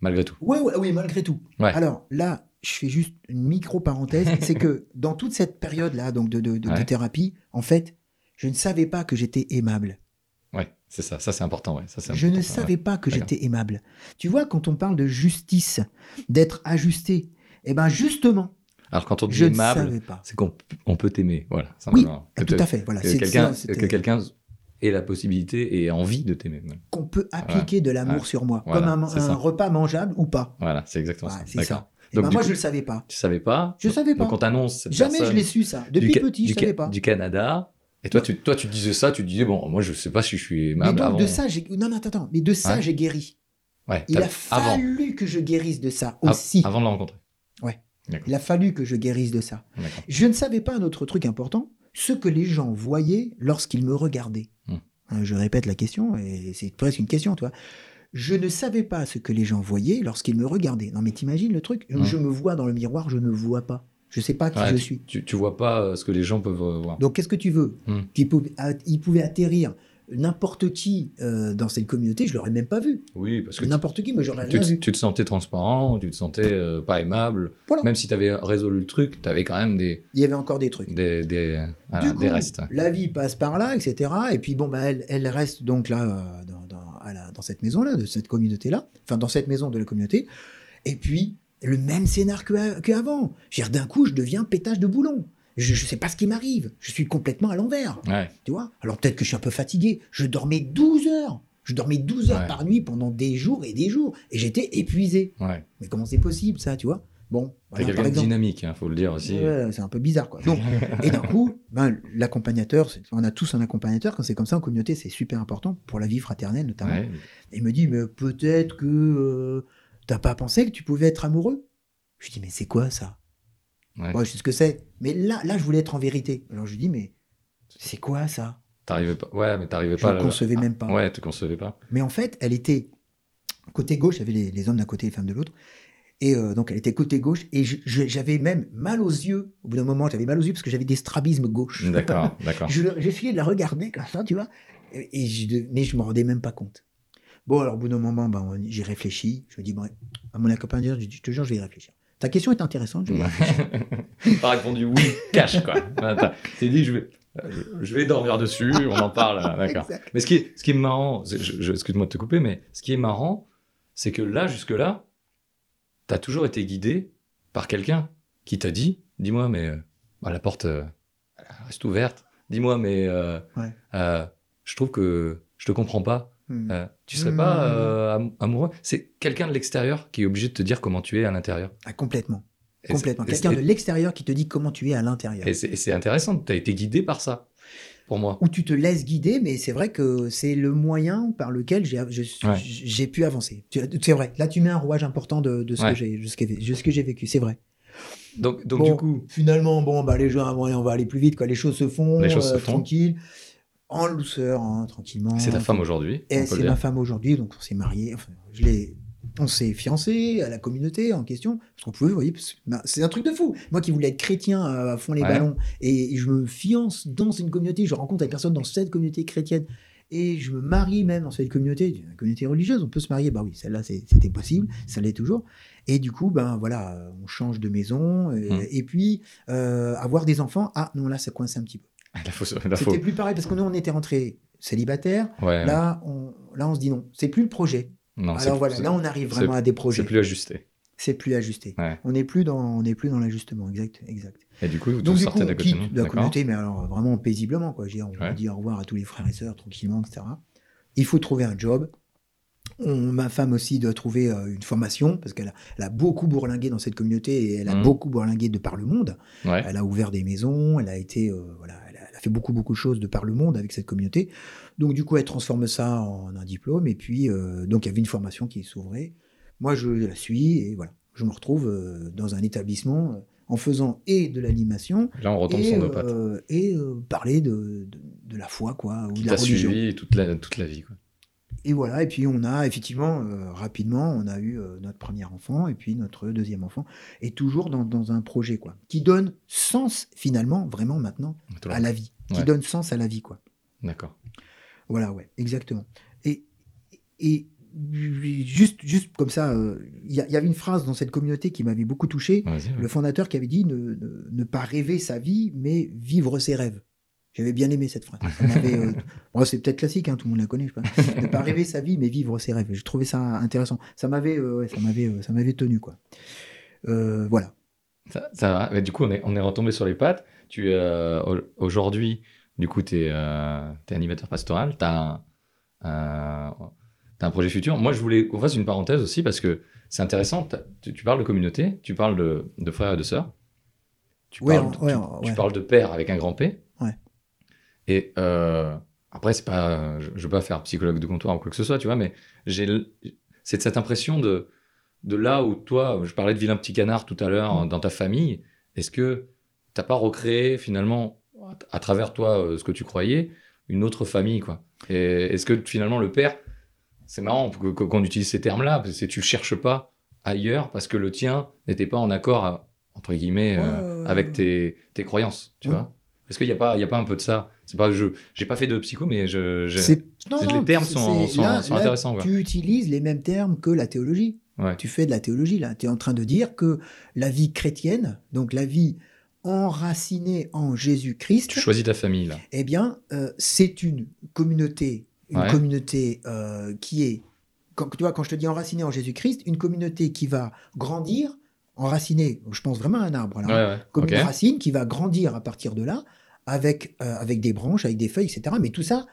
Malgré tout. Ouais, ouais, oui, malgré tout. Ouais. Alors là, je fais juste une micro-parenthèse, c'est que (laughs) dans toute cette période-là donc de, de- de- de Ouais. thérapie, en fait, je ne savais pas que j'étais aimable. Ouais, c'est ça. Ça, c'est important. Ouais. Ça, Je ne ouais. savais pas que j'étais aimable. Tu vois, quand on parle de justice, d'être ajusté, eh ben justement, Alors, quand on dit je aimable, c'est qu'on on peut t'aimer. Voilà. Oui, tout à fait. Voilà, quelqu'un que quelqu'un ait la possibilité et envie de t'aimer. Ouais. qu'on peut appliquer de l'amour Ouais. sur moi, Voilà, comme un, repas mangeable ou pas. Voilà, c'est exactement ça. c'est ça. Eh Donc, ben, du moi, coup, je ne le savais pas. Tu savais pas Je savais pas. Donc, on t'annonce Jamais je l'ai su ça. Depuis du, petit, je du, savais pas. du Canada. Et toi, tu, toi, tu disais ça, tu disais, bon, moi, je sais pas si je suis Mais aimable donc avant. de ça, j'ai non, non, attends, attends, mais de ça, Ouais. j'ai guéri. Ouais, Il a fallu que je guérisse de ça aussi. Avant de la rencontrer. Il a fallu que je guérisse de ça. Je ne savais pas un autre truc important, ce que les gens voyaient lorsqu'ils me regardaient. Hein, Je répète la question, et c'est presque une question, toi. Je ne savais pas ce que les gens voyaient lorsqu'ils me regardaient. Non, mais t'imagines le truc? Je me vois dans le miroir, je ne vois pas. Je sais pas qui Ouais, je suis. Tu, tu vois pas euh, ce que les gens peuvent euh, voir. Donc, qu'est-ce que tu veux? Hmm. Qu'il pouvait- a- Il pouvait atterrir n'importe qui euh, dans cette communauté, je l'aurais même pas vu. Oui, parce que N'importe qui, mais j'aurais rien vu. tu te sentais transparent, tu te sentais euh, pas aimable. Voilà. Même si tu avais résolu le truc, tu avais quand même des, Il y avait encore des trucs. des, des, voilà, Du coup, des restes. La vie passe par là, etc. Et puis bon, bah, elle, elle reste donc là euh, dans, dans- à la- dans cette maison-là, de cette communauté-là, enfin dans cette maison de la communauté. Et puis le même scénar que- qu'avant. Dire, d'un coup, je deviens pétage de boulon. Je ne sais pas ce qui m'arrive. Je suis complètement à l'envers. Ouais. Tu vois? Alors peut-être que je suis un peu fatigué. Je dormais 12 heures. Je dormais 12 heures Ouais. par nuit pendant des jours et des jours. Et j'étais épuisé. Ouais. Mais comment c'est possible, ça, tu vois? Bon, voilà, quelqu'un de dynamique, hein, faut le dire aussi. C'est un peu bizarre, quoi. Donc, (laughs) et d'un coup, ben, l'accompagnateur, on a tous un accompagnateur, quand c'est comme ça en communauté, c'est super important pour la vie fraternelle notamment. Ouais. Il me dit, mais peut-être que euh, t'as pas pensé que tu pouvais être amoureux? Je dis, mais c'est quoi ça? Ouais. Moi, je sais ce que c'est. Mais là, là, je voulais être en vérité. Alors je lui dis, mais c'est quoi ça? T'arrivais pas. Ouais, mais t'arrivais Je pas. ne à- concevais même pas. Ouais, tu concevais pas. Mais en fait, elle était côté gauche, il y avait les, les hommes d'un côté et les femmes de l'autre. Et euh, donc, elle était côté gauche. Et je- je- j'avais même mal aux yeux. Au bout d'un moment, j'avais mal aux yeux parce que j'avais des strabismes gauche. D'accord, (laughs) d'accord. Je- J'essayais de la regarder comme ça, tu vois. Et, je, mais je me rendais même pas compte. Bon, alors au bout d'un moment, ben, on- j'ai réfléchi. Je me dis, bon, à mon accompagnateur, je dis, je te jure, je vais y réfléchir. Ta question est intéressante. Je vais. (laughs) T'as répondu oui, cash quoi. T'es dit, je vais, euh, je vais dormir dessus, on en parle, euh, d'accord. Mais ce qui est, ce qui est marrant, excuse-moi de te couper, mais ce qui est marrant, c'est que là, jusque-là, t'as toujours été guidé par quelqu'un qui t'a dit, dis-moi, mais euh, bah, la porte euh, reste ouverte. Dis-moi, mais euh, Ouais. euh, je trouve que je te comprends pas. Hmm. Euh, tu serais Hmm. pas euh, am- amoureux? C'est quelqu'un de l'extérieur qui est obligé de te dire comment tu es à l'intérieur. Ah, complètement. Et Complètement. Quelqu'un de l'extérieur qui te dit comment tu es à l'intérieur. Et c'est intéressant, tu as été guidé par ça, pour moi. Où tu te laisses guider, mais c'est vrai que c'est le moyen par lequel j'ai Ouais. pu avancer. C'est vrai. Là, tu mets un rouage important de, de ce Ouais. que j'ai ce vécu. C'est vrai. Donc, donc Bon, du coup, finalement, bon, bah, les gens, on va aller plus vite, quoi. Les choses se font, Les choses se euh, font. tranquille, en douceur, hein, tranquillement. c'est ta femme aujourd'hui, Et c'est ma femme aujourd'hui, donc on s'est mariés. Enfin, je l'ai. On s'est fiancés à la communauté en question. Parce qu'on pouvait, vous voyez, bah, c'est un truc de fou. Moi qui voulais être chrétien à fond les Ouais. ballons, et je me fiance dans une communauté, je rencontre des personnes dans cette communauté chrétienne, et je me marie même dans cette communauté, une communauté religieuse, on peut se marier. Bah oui, celle-là, c'était possible, ça l'est toujours. Et du coup, ben voilà, euh, on change de maison, euh, et puis euh, avoir des enfants, ah non, là, ça coince un petit peu. (laughs) La fausse, la faux. C'était plus pareil, parce que nous, on était rentrés célibataires. Ouais, Là, on, là, on se dit non, c'est plus le projet. non, Alors voilà, là, on arrive vraiment à des projets. c'est plus ajusté. C'est plus ajusté. Ouais. On n'est plus dans, on n'est plus dans l'ajustement, exact, exact. Et du coup, vous Donc du sortez coup, de la communauté. la D'accord. communauté, mais alors vraiment paisiblement, quoi. Je veux dire, on dit au revoir à tous les frères et sœurs tranquillement, etc. Il faut trouver un job. On- ma femme aussi doit trouver euh, une formation parce qu'elle a, elle a beaucoup bourlingué dans cette communauté et elle a Mhm. beaucoup bourlingué de par le monde. Elle a ouvert des maisons, elle a été, euh, voilà, a, fait beaucoup beaucoup de choses de par le monde avec cette communauté. Donc du coup, elle transforme ça en un diplôme et puis euh, donc il y avait une formation qui s'ouvrait. Moi, je la suis et voilà, je me retrouve euh, dans un établissement euh, en faisant et de l'animation Là, on retombe et, sur nos pattes. euh, et euh, parler de, de, de la foi, quoi, ou Qui de la t'a religion. suivi toute la, toute la vie. Quoi. Et voilà, et puis on a effectivement, euh, rapidement, on a eu euh, notre premier enfant et puis notre deuxième enfant, et toujours dans, dans un projet, quoi, qui donne sens, finalement, vraiment maintenant, à la vie, qui donne sens à la vie, quoi. D'accord. Voilà, ouais, exactement. Et, et juste, juste comme ça, euh, il y, y avait une phrase dans cette communauté qui m'avait beaucoup touché, le fondateur qui avait dit ne, ne- ne pas rêver sa vie, mais vivre ses rêves. J'avais bien aimé cette phrase. Euh, (laughs) bon, c'est peut-être classique, hein, tout le monde la connaît. Je sais pas. Ne pas rêver sa vie, mais vivre ses rêves. J'ai trouvé ça intéressant. Ça m'avait, euh, ouais, ça m'avait, euh, ça m'avait tenu quoi. Voilà. Ça, ça va. Mais du coup, on est, on est retombé sur les pattes. Tu, au- aujourd'hui, du coup, tu es, animateur pastoral. Tu as, un projet futur. Moi, je voulais qu'on fasse une parenthèse aussi parce que c'est intéressant. Tu, tu parles de communauté, tu parles de, de frères et de sœurs. Tu, Ouais, parles, ouais, tu, parles de père avec un grand P. Et euh, après, c'est pas, je, je veux pas faire psychologue de comptoir ou quoi que ce soit, tu vois, mais j'ai, c'est cette impression de, de là où toi, je parlais de vilain petit canard tout à l'heure Mm. dans ta famille. Est-ce que t'as pas recréé finalement à travers toi euh, ce que tu croyais une autre famille quoi? Et est-ce que finalement le père, c'est marrant qu'on utilise ces termes-là, parce que tu le cherches pas ailleurs parce que le tien n'était pas en accord à- entre guillemets euh, Ouais, ouais, ouais, avec tes, tes croyances, tu vois? Est-ce qu'il n'y a pas y a pas un peu de ça? C'est pas je j'ai pas fait de psycho mais je, non, les termes sont- sont- là- sont là, intéressants, quoi. Tu utilises les mêmes termes que la théologie. ouais. Tu fais de la théologie là. Tu es en train de dire que la vie chrétienne, donc la vie enracinée en Jésus-Christ, tu choisis ta famille là. eh bien, euh, c'est une communauté, une Ouais. communauté euh, qui est, quand, tu vois, quand je te dis enracinée en Jésus-Christ, une communauté qui va grandir, enracinée, je pense vraiment à un arbre, là, hein, Ouais ouais. comme une racine qui va grandir à partir de là, avec, euh, avec des branches, avec des feuilles, etc. Mais tout ça,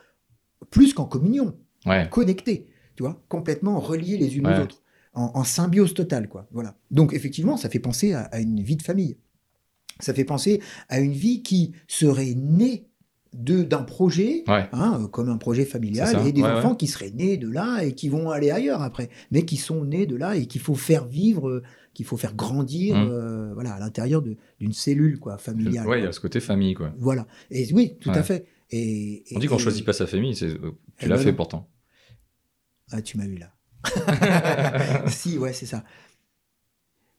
plus qu'en communion, Ouais. connectés, tu vois, complètement reliés les unes Ouais. aux autres, en, en symbiose totale, quoi. Voilà. Donc effectivement, ça fait penser à, à une vie de famille. Ça fait penser à une vie qui serait née d'un projet, Ouais. hein, comme un projet familial, et des ouais, enfants ouais. qui seraient nés de là et qui vont aller ailleurs après, mais qui sont nés de là et qu'il faut faire vivre, qu'il faut faire grandir, Mm. euh, voilà, à l'intérieur d'une cellule quoi, familiale. Ouais, il y a ce côté famille quoi. Voilà. Et oui, tout à fait. Et, On dit qu'on choisit pas sa famille, euh, tu Eh l'as ben fait non. pourtant. Ah, tu m'as eu là. (laughs) si, ouais, c'est ça.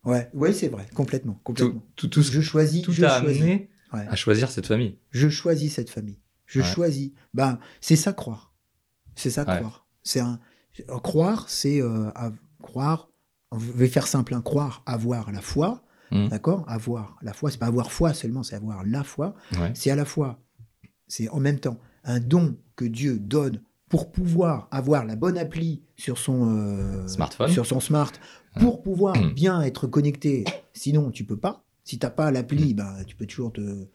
Ouais, ouais, c'est vrai, complètement, complètement. tout, tout, ce- je choisis, tout je choisis. amené Ouais. à choisir cette famille. Je choisis cette famille. Je Ouais. choisis. Ben, c'est ça croire. C'est ça croire. C'est un croire, c'est euh, croire. On va faire simple, hein, croire, avoir la foi, Mhm. d'accord? Avoir la foi, c'est pas avoir foi seulement, c'est avoir la foi. Ouais. C'est à la fois, c'est en même temps un don que Dieu donne pour pouvoir avoir la bonne appli sur son euh, Smartphone. sur son smart, pour pouvoir Mhm. bien être connecté. Sinon, tu peux pas. Si t'as pas l'appli, bah, tu peux toujours te euh,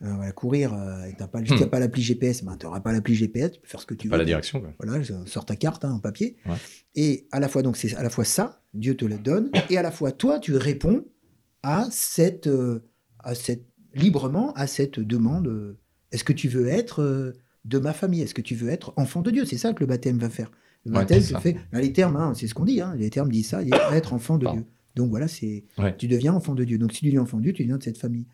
voilà, courir. euh, t'as pas, si Mhm. t'as pas l'appli GPS, ben, tu n'auras pas l'appli GPS. Tu peux faire ce que tu veux. Pas la direction quoi. Voilà, sors ta carte hein, en papier. Ouais. Et à la fois, donc, c'est à la fois ça, Dieu te le donne, et à la fois, toi, tu réponds à cette, euh, à cette librement à cette demande. euh, Est-ce que tu veux être de ma famille? Est-ce que tu veux être enfant de Dieu? C'est ça que le baptême va faire. Le baptême fait. là, les termes, hein, c'est ce qu'on dit. hein, les termes disent ça. être enfant de Pardon. Dieu. Donc voilà, c'est Ouais. tu deviens enfant de Dieu. Donc si tu deviens enfant de Dieu, tu deviens de cette famille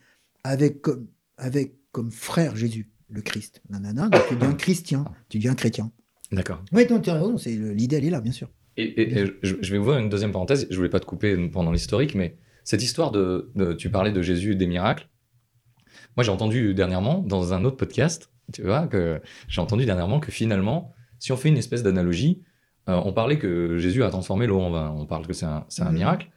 avec comme avec comme frère Jésus, le Christ. Nanana, donc tu deviens chrétien, tu deviens chrétien. D'accord. Oui, tu as raison, l'idée, elle est là, bien sûr. Et, et- et je, je vais ouvrir une deuxième parenthèse. Je voulais pas te couper pendant l'historique, mais cette histoire de, de- tu parlais de Jésus et des miracles. Moi, j'ai entendu dernièrement dans un autre podcast, tu vois, que j'ai entendu dernièrement que finalement, si on fait une espèce d'analogie, euh, on parlait que Jésus a transformé l'eau en vin. On parle que c'est un, Mhm. miracle.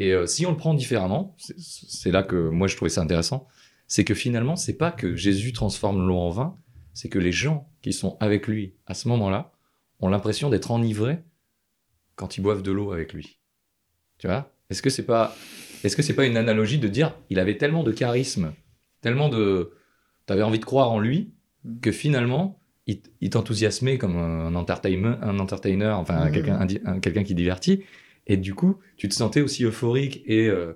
Et euh, si on le prend différemment, c'est- là que moi je trouvais ça intéressant, c'est que finalement, c'est pas que Jésus transforme l'eau en vin, c'est que les gens qui sont avec lui à ce moment-là ont l'impression d'être enivrés quand ils boivent de l'eau avec lui. Tu vois? Est-ce que c'est pas est-ce que c'est pas une analogie de dire il avait tellement de charisme, tellement de t'avais envie de croire en lui Mm. que finalement il, t'enthousiasmait comme un entertainer, un entertainer, enfin Mm. quelqu'un qui divertit et du coup, tu te sentais aussi euphorique et euh,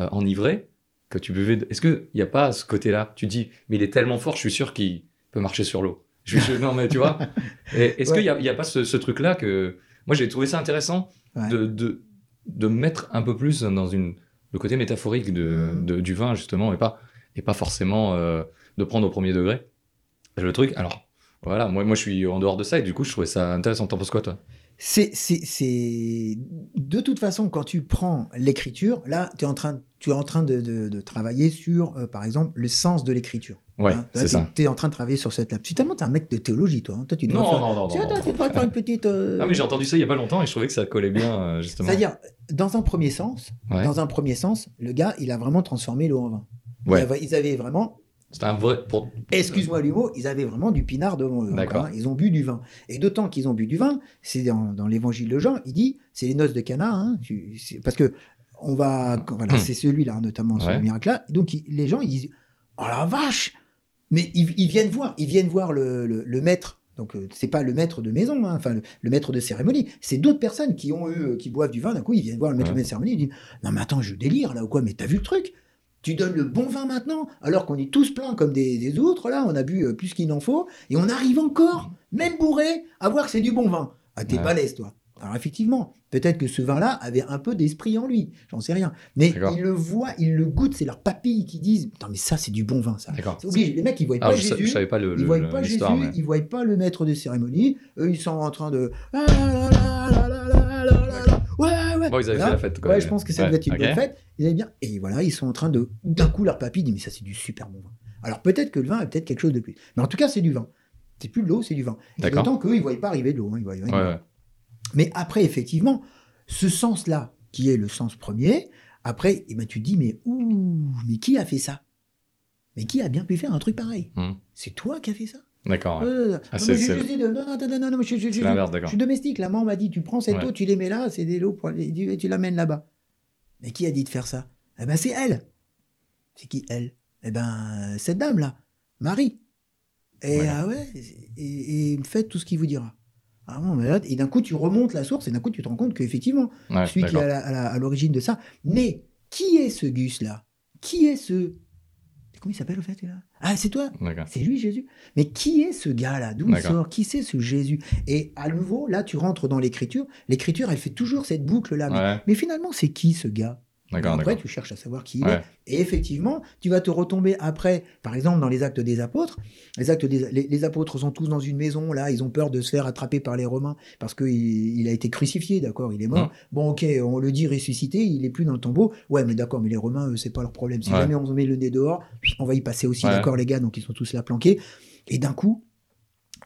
euh, enivré que tu buvais. de- Est-ce qu'il n'y a pas ce côté-là? Tu dis, mais il est tellement fort, je suis sûr qu'il peut marcher sur l'eau. Je non, mais tu vois (laughs) Est-ce Ouais. qu'il n'y a, pas ce, ce truc-là que. Moi, j'ai trouvé ça intéressant Ouais. de, de, de mettre un peu plus dans une le côté métaphorique de, de- du vin, justement, et pas, et pas forcément euh, de prendre au premier degré. Le truc, alors, voilà, moi, moi je suis en dehors de ça, et du coup, je trouvais ça intéressant. T'en penses quoi, toi? C'est, c'est, c'est... De toute façon, quand tu prends l'écriture, là, tu es en train, tu es en train de, de- de travailler sur, euh, par exemple, le sens de l'écriture. Ouais, Hein, c'est ça. Tu es en train de travailler sur cette lab. Tu tellement, t'es un mec de théologie, toi. hein. Toi, tu devrais Non, faire... non, non, Tiens, non, attends, non. tu devrais faire une petite... euh, Ah, mais j'ai entendu ça il y a pas longtemps, et je trouvais que ça collait bien, euh, justement. C'est-à-dire, dans un premier sens, Ouais. dans un premier sens, le gars, il a vraiment transformé l'eau en vin. Ouais. Ils avaient vraiment, C'était un vrai. Pour... excuse-moi l'humour, ils avaient vraiment du pinard devant eux. Encore, hein. Ils ont bu du vin. Et d'autant qu'ils ont bu du vin, c'est dans, dans l'évangile de Jean, il dit, c'est les noces de Cana, hein, parce que on va, voilà, c'est celui-là, notamment ce Ouais. miracle-là. Donc il- les gens, ils disent, oh la vache Mais ils, ils viennent voir, ils viennent voir le, le- le maître. Donc euh, c'est pas le maître de maison, hein, enfin le, le maître de cérémonie. C'est d'autres personnes qui ont eu, qui boivent du vin. D'un coup, ils viennent voir le maître Ouais. de cérémonie. Ils disent, non mais attends, je délire là ou quoi Mais t'as vu le truc? tu donnes le bon vin maintenant, alors qu'on est tous pleins comme des, autres, là, on a bu euh, plus qu'il n'en faut, et on arrive encore, même bourré, à voir que c'est du bon vin. Ah, t'es ouais. balèze, toi. Alors effectivement, peut-être que ce vin-là avait un peu d'esprit en lui, j'en sais rien. Mais ils le voient, ils le goûtent, c'est leurs papilles qui disent Non mais ça c'est du bon vin ça." Obligé. Les mecs ils voient pas ils voient pas Jésus, mais... ils voient pas le maître des cérémonies, eux ils sont en train de ah, Ouais. Bon, ils avaient Là, fait la fête, quoi. Ouais, je pense que ça Ouais, devait être une bonne fête. Ils avaient bien. Et voilà, ils sont en train de. D'un coup, leur papy dit Mais ça, c'est du super bon vin. Alors peut-être que le vin est peut-être quelque chose de plus. Mais en tout cas, c'est du vin. C'est plus de l'eau, c'est du vin. D'autant qu'eux, ils ne voyaient pas arriver de l'eau. hein, ouais. Mais après, effectivement, ce sens-là, qui est le sens premier, après, eh ben, tu te dis Mais ouh, mais qui a fait ça? Mais qui a bien pu faire un truc pareil? Hmm. C'est toi qui as fait ça? D'accord. ouais. Euh, Ah, non, c'est- mais je- c'est- je dis de- non, non, non, non, non, je- je- je- C'est l'inverse, je d'accord. suis domestique. La maman m'a dit, tu prends cette Ouais. eau, tu les mets là, c'est des lots pour aller- tu, tu l'amènes là-bas. Mais qui a dit de faire ça? Eh ben, c'est elle. C'est qui elle? Eh ben, cette dame-là, Marie. Et ah ouais, et, et faites tout ce qu'il vous dira. Ah bon, mais là, et d'un coup, tu remontes la source et d'un coup, tu te rends compte qu'effectivement, Ouais, celui qui est à l'origine de ça. Mais qui est ce Gus-là Qui est ce. Comment il s'appelle au fait là Ah, c'est toi c'est lui Jésus. Mais qui est ce gars-là? D'où il sort? Qui c'est ce Jésus? Et à nouveau, là, tu rentres dans l'écriture. L'écriture, elle fait toujours cette boucle-là. Mais, Ouais, mais finalement, c'est qui ce gars? Après, d'accord. tu cherches à savoir qui il Ouais. est. Et effectivement, tu vas te retomber après, par exemple, dans les actes des apôtres. Les, actes des, les, les apôtres sont tous dans une maison, là, ils ont peur de se faire attraper par les Romains parce qu'il il a été crucifié, d'accord, il est mort. Mhm. Bon, ok, on le dit ressuscité, il est plus dans le tombeau. Ouais, mais d'accord, mais les Romains, eux, c'est pas leur problème. Si Ouais. jamais on met le nez dehors, on va y passer aussi, Ouais. d'accord, les gars, donc ils sont tous là planqués. Et d'un coup,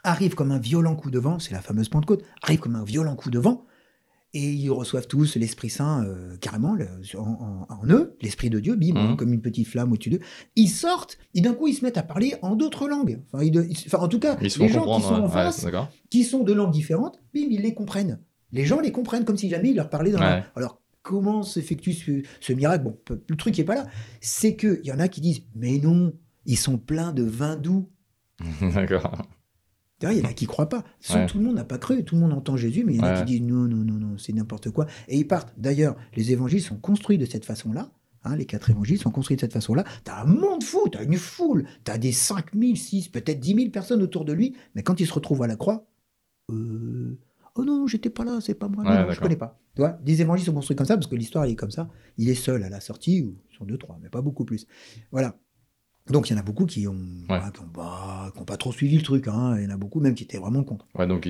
arrive comme un violent coup de vent, c'est la fameuse Pentecôte, arrive comme un violent coup de vent, et ils reçoivent tous l'Esprit Saint euh, carrément le- en, en- en eux, l'Esprit de Dieu, bim, hein, comme une petite flamme au-dessus d'eux. Ils sortent, et d'un coup ils se mettent à parler en d'autres langues. Enfin, ils de- ils- enfin, en tout cas, Ils se les gens qui sont en ouais, face, qui sont de langues différentes, bim, ils les comprennent. Les gens les comprennent comme si jamais ils leur parlaient dans Ouais. la... Alors, comment s'effectue ce, ce miracle? Bon, le truc qui est pas là, c'est qu'il y en a qui disent, mais non, ils sont pleins de vin doux. (laughs) D'accord. D'ailleurs, il y en a qui croient pas. Ouais. Tout le monde n'a pas cru. Tout le monde entend Jésus, mais il y en a Ouais. qui disent non, non, non, non, c'est n'importe quoi. Et ils partent. D'ailleurs, les évangiles sont construits de cette façon-là. hein, les quatre évangiles sont construits de cette façon-là. T'as un monde fou, t'as une foule, t'as des 5000, 6, peut-être 10 000 personnes autour de lui. Mais quand il se retrouve à la croix, euh, oh non, j'étais pas là, c'est pas moi, non, Ouais, non, je connais pas. Tu vois, les évangiles sont construits comme ça parce que l'histoire elle est comme ça. Il est seul à la sortie, ou sont deux, trois, mais pas beaucoup plus. Voilà. Donc il y en a beaucoup qui ont, voilà, qui ont, pas, qui ont pas trop suivi le truc. hein. Il y en a beaucoup même qui étaient vraiment contre. Ouais, donc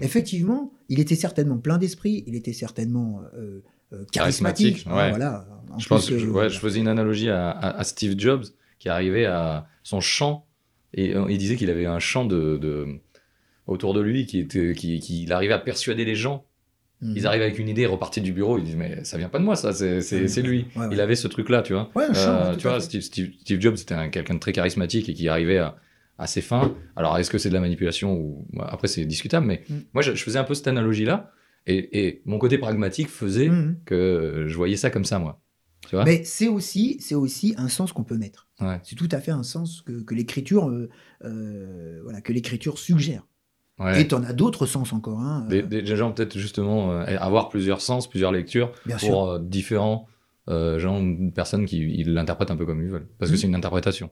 effectivement, il était certainement plein d'esprit, il était certainement euh, euh, charismatique. Charismatique, ouais. voilà. En Je plus, pense, euh, je, voilà. je faisais une analogie à, à- à Steve Jobs qui arrivait à son chant et euh, il disait qu'il avait un chant de, de- autour de lui qui était, qui, qui- il arrivait à persuader les gens. Mhm. Ils arrivaient avec une idée, ils repartaient du bureau, ils disent mais ça vient pas de moi ça, c'est lui. ouais, ouais. Il avait ce truc là, tu vois. Ouais, Euh, tu vois. Steve, Steve- Steve Jobs c'était un- quelqu'un de très charismatique et qui arrivait à, à ses fins. Alors est-ce que c'est de la manipulation ou après c'est discutable, mais Mm. moi je, je faisais un peu cette analogie là et, et mon côté pragmatique faisait Mhm. que je voyais ça comme ça moi. Tu vois? Mais c'est aussi, c'est aussi un sens qu'on peut mettre. C'est tout à fait un sens que, que l'écriture, euh, euh, voilà, que l'écriture suggère. Ouais. Et t'en as d'autres sens encore. Hein, Des, euh, des- gens peut-être justement euh, avoir plusieurs sens, plusieurs lectures bien pour euh, différents euh, gens, personnes qui l'interprètent un peu comme ils veulent. Parce que Mhm. c'est une interprétation.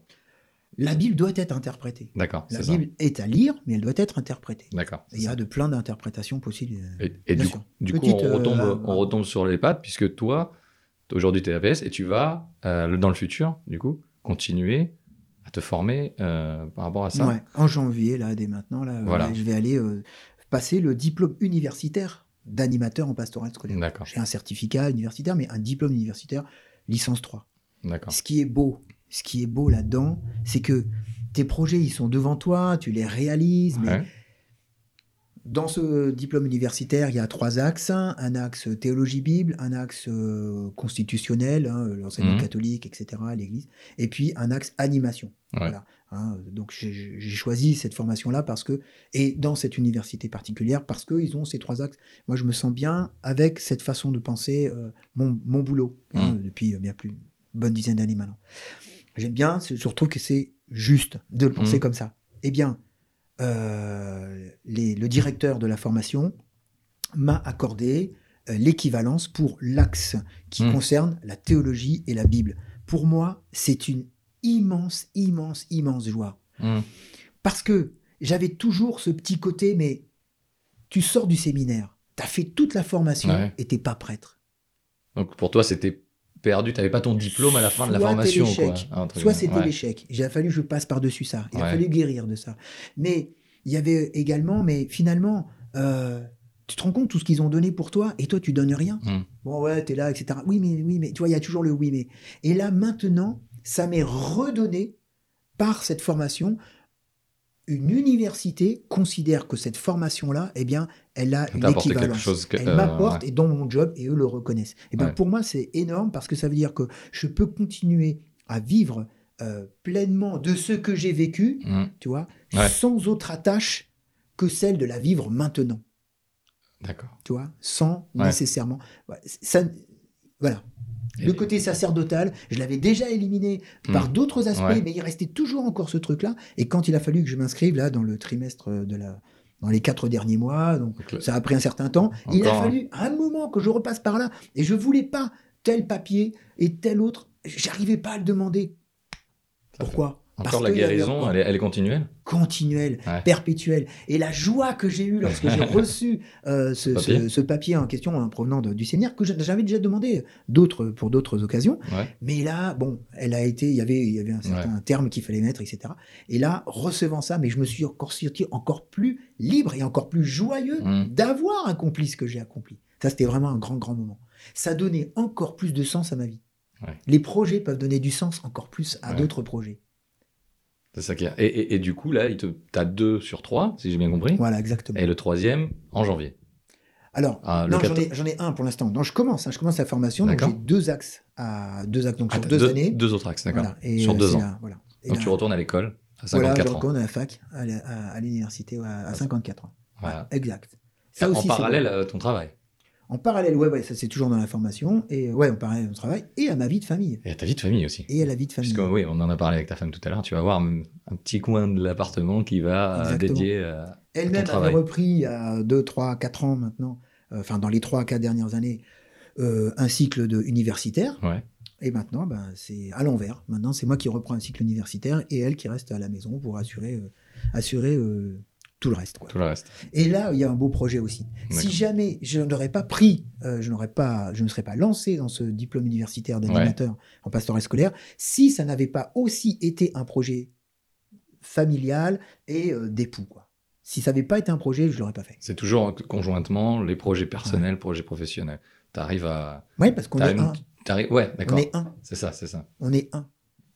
La Bible doit être interprétée. D'accord, La ça. Bible est à lire, mais elle doit être interprétée. D'accord. Il y a de plein d'interprétations possibles. Et, du, coup, du Petite, coup, on retombe, on retombe sur les pattes, puisque toi, Aujourd'hui, tu es APS et tu vas, dans le futur, du coup, continuer te former euh, par rapport à ça. Ouais, en janvier, là, dès maintenant, là, Voilà. ouais, je vais aller euh, passer le diplôme universitaire d'animateur en pastoral scolaire. D'accord, J'ai un certificat universitaire, mais un diplôme universitaire, licence 3. d'accord. Ce qui est beau, ce qui est beau là-dedans, c'est que tes projets, ils sont devant toi, tu les réalises, mais Ouais. Dans ce diplôme universitaire, il y a trois axes. hein. Un axe théologie-bible, un axe euh, constitutionnel, hein, l'enseignement Mhm. catholique, etc., l'Église, et puis un axe animation. Ouais. Voilà, hein. Donc j'ai choisi cette formation-là parce que, et dans cette université particulière, parce qu'ils ont ces trois axes. Moi, je me sens bien avec cette façon de penser euh, mon, mon boulot, hein, depuis euh, bien plus une bonne dizaine d'années maintenant. J'aime bien, je trouve que c'est juste de le penser Mhm. comme ça. Eh bien, euh, les- le directeur de la formation m'a accordé euh, l'équivalence pour l'axe qui Mm. concerne la théologie et la Bible. Pour moi, c'est une immense, immense, immense joie. Hmm. Parce que j'avais toujours ce petit côté, mais tu sors du séminaire, tu as fait toute la formation Ouais. et t'es pas prêtre. Donc pour toi, c'était perdu. Tu n'avais pas ton diplôme à la fin de la formation. Quoi. Soit c'était ouais. l'échec. Il a fallu que je passe par-dessus ça. Il a fallu guérir de ça. Mais il y avait également, mais finalement, euh, tu te rends compte tout ce qu'ils ont donné pour toi et toi tu donnes rien. Hmm. Bon ouais, t'es là, etc. Oui, mais oui, mais tu vois, il y a toujours le oui, mais. Et là maintenant, ça m'est redonné par cette formation. Une université considère que cette formation-là, eh bien, elle a une équivalence. chose que- Elle euh, m'apporte ouais. et dans mon job et eux le reconnaissent. Et ben Ouais. pour moi c'est énorme parce que ça veut dire que je peux continuer à vivre euh, pleinement de ce que j'ai vécu, Hmm. tu vois, Ouais. sans autre attache que celle de la vivre maintenant, D'accord. tu vois, sans nécessairement. Ça, voilà. Et- Le côté sacerdotal, je l'avais déjà éliminé par Hmm. d'autres aspects, Ouais. mais il restait toujours encore ce truc-là. Et quand il a fallu que je m'inscrive là dans le trimestre de la, dans les quatre derniers mois, donc ça a pris un certain temps. il a hein. fallu un moment que je repasse par là, et je voulais pas tel papier et tel autre. J'arrivais pas à le demander. Ça Pourquoi? Parce Encore la avait guérison, elle est, elle est continuelle continuelle, Ouais. perpétuelle. Et la joie que j'ai eue lorsque j'ai (laughs) reçu euh, ce, Papier. ce- ce papier en question en provenant de- du séminaire, que j'avais déjà demandé d'autres pour d'autres occasions. Ouais. Mais là, bon, elle a été, il y avait, il y avait un certain terme qu'il fallait mettre, etc. Et là, recevant ça, mais je me suis encore senti encore plus libre et encore plus joyeux Hmm. d'avoir accompli ce que j'ai accompli. Ça, c'était vraiment un grand, grand moment. Ça donnait encore plus de sens à ma vie. Les projets peuvent donner du sens encore plus à d'autres projets. C'est ça qui est. Et, et- et du coup, là, tu as deux sur trois, si j'ai bien compris. Voilà, exactement. Et le troisième, en janvier. Alors, Ah, non, j'en ai, j'en ai un pour l'instant. Donc, je commence, hein, je commence la formation. Donc, D'accord. j'ai deux axes à deux axes, donc Ah, sur deux, deux, années. deux autres axes, d'accord. Voilà. Et, Sur euh, deux ans. là, voilà. Et Donc là, tu retournes à l'école à voilà, 54 je ans. retourne à la fac, à, à- à l'université ouais, à 54 ans. Voilà. Exact. Ça en aussi, parallèle à ton travail. En parallèle, ouais, ouais, ça c'est toujours dans la formation et ouais, en parallèle au travail et à ma vie de famille Et à ta vie de famille aussi. et à la vie de famille. Puisque oui, on en a parlé avec ta femme tout à l'heure, tu vas avoir un un petit coin de l'appartement qui va euh, Exactement. dédié euh, à... Elle-même avait travail. repris a 2, 3, 4 ans maintenant, euh, enfin dans les 3, 4 dernières années, euh, un cycle de universitaire. Ouais. Et maintenant, ben, c'est à l'envers. Maintenant, c'est moi qui reprends un cycle universitaire et elle qui reste à la maison pour assurer, euh, assurer tout le reste. Quoi. Tout le reste. Et là, il y a un beau projet aussi. Si jamais je n'aurais pas pris, euh, je n'aurais pas, je ne serais pas lancé dans ce diplôme universitaire d'animateur en pastoral scolaire, si ça n'avait pas aussi été un projet familial et euh, d'époux, quoi. Si ça n'avait pas été un projet, je l'aurais pas fait. C'est toujours conjointement les projets personnels, projets professionnels. Tu arrives à. Oui, parce qu'on est un. Ouais, On d'accord. est un. C'est ça, c'est ça. On est un.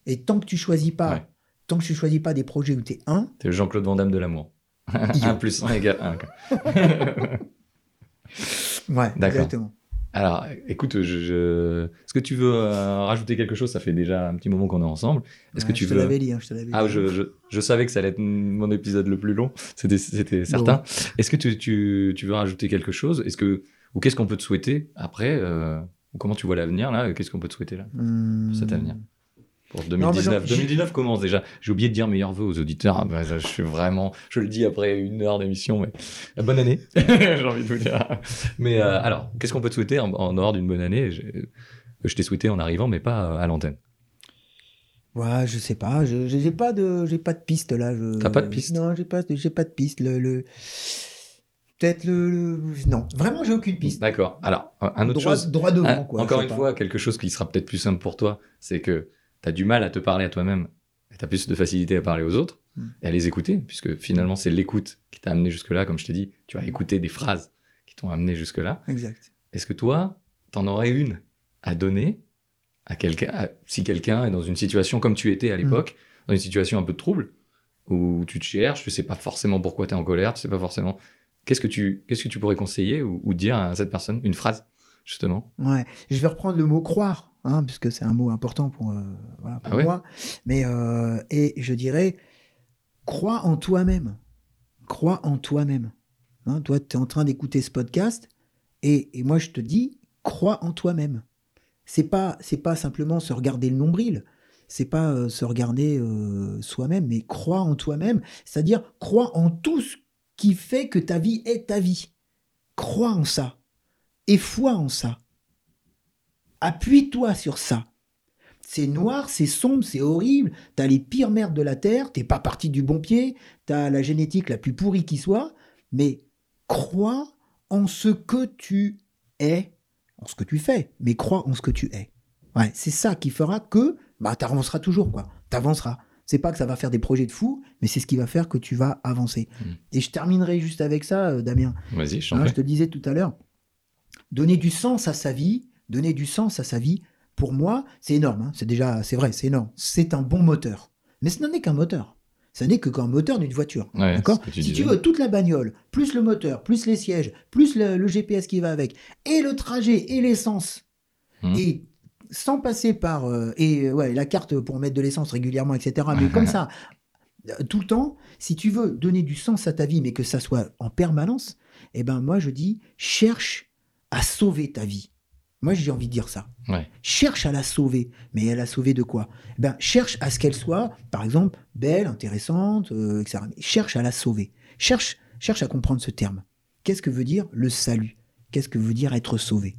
Et tant que tu choisis pas, Ouais. tant que tu choisis pas des projets où tu es un, T'es Jean-Claude Van Damme de l'amour. Yo. 1 plus 1 égale 1. ouais, D'accord. exactement. Alors, écoute, je, je- est-ce que tu veux euh, rajouter quelque chose? Ça fait déjà un petit moment qu'on est ensemble. Est-ce que tu je te veux l'avais dit, hein, je te l'avais Ah, je, je, je savais que ça allait être mon épisode le plus long, c'était, c'était certain. Est-ce que tu, tu, tu veux rajouter quelque chose? Est-ce que, Ou qu'est-ce qu'on peut te souhaiter après euh, ou Comment tu vois l'avenir là? Qu'est-ce qu'on peut te souhaiter là Hmm. cet avenir? Pour Non, mais 2019 j'en- 2019 commence déjà. J'ai oublié de dire meilleurs vœux aux auditeurs. Ah, bah, je suis vraiment, je le dis après une heure d'émission, mais euh, bonne année. (laughs) J'ai envie de vous dire. Mais euh, alors, qu'est-ce qu'on peut te souhaiter en, en dehors d'une bonne année? Je, je t'ai souhaité en arrivant, mais pas euh, à l'antenne. Ouais, je sais pas. Je j'ai pas de j'ai pas de piste là. Je... T'as pas de piste? Non, j'ai pas j'ai pas de piste. Le, le- Peut-être le, le- Non, vraiment, j'ai aucune piste. D'accord. Alors, un autre droit, chose. droit devant, Ah, quoi. encore une pas. fois, quelque chose qui sera peut-être plus simple pour toi, c'est que tu as du mal à te parler à toi-même et tu as plus de facilité à parler aux autres Mm. et à les écouter, puisque finalement, c'est l'écoute qui t'a amené jusque-là. Comme je t'ai dit, tu as écouté des phrases qui t'ont amené jusque-là. Exact. Est-ce que toi, t'en aurais une à donner à quelqu'un, si quelqu'un est dans une situation comme tu étais à l'époque, dans une situation un peu de trouble, où tu te cherches, tu sais pas forcément pourquoi tu es en colère, tu sais pas forcément. Qu'est-ce que tu, qu'est-ce que tu pourrais conseiller ou, ou dire à cette personne Une phrase, justement? Ouais, je vais reprendre le mot croire, hein, puisque c'est un mot important pour, euh, voilà, pour Ah ouais moi. Mais euh, et je dirais, crois en toi-même. Crois en toi-même. Hein, toi, tu es en train d'écouter ce podcast, et, et moi je te dis, crois en toi-même. C'est pas, c'est pas simplement se regarder le nombril. C'est pas euh, se regarder soi-même, mais crois en toi-même. C'est-à-dire, crois en tout ce qui fait que ta vie est ta vie. Crois en ça. Et foi en ça. Appuie-toi sur ça. C'est noir, c'est sombre, c'est horrible. T'as les pires merdes de la terre. T'es pas parti du bon pied. T'as la génétique la plus pourrie qui soit. Mais crois en ce que tu es, en ce que tu fais. Mais crois en ce que tu es. Ouais, c'est ça qui fera que bah t'avanceras toujours quoi. T'avanceras. C'est pas que ça va faire des projets de fou, mais c'est ce qui va faire que tu vas avancer. Mm. Et je terminerai juste avec ça, euh, Damien. Vas-y, je Hein, je te disais tout à l'heure, donner du sens à sa vie, donner du sens à sa vie, pour moi, c'est énorme. hein. C'est déjà, c'est vrai, c'est énorme. C'est un bon moteur. Mais ce n'en est qu'un moteur. Ce n'est que qu'un moteur d'une voiture. Ouais, D'accord tu Si tu veux toute la bagnole, plus le moteur, plus les sièges, plus le, le GPS qui va avec, et le trajet, et l'essence, Mhm. et sans passer par euh, et euh, ouais, la carte pour mettre de l'essence régulièrement, etc. Mais comme ça, (laughs) euh, tout le temps, si tu veux donner du sens à ta vie, mais que ça soit en permanence, eh ben moi je dis cherche à sauver ta vie. Moi j'ai envie de dire ça. Ouais. Cherche à la sauver, mais à la sauver de quoi? Eh ben cherche à ce qu'elle soit, par exemple, belle, intéressante, euh, etc. Cherche à la sauver. Cherche, cherche à comprendre ce terme. Qu'est-ce que veut dire le salut? Qu'est-ce que veut dire être sauvé?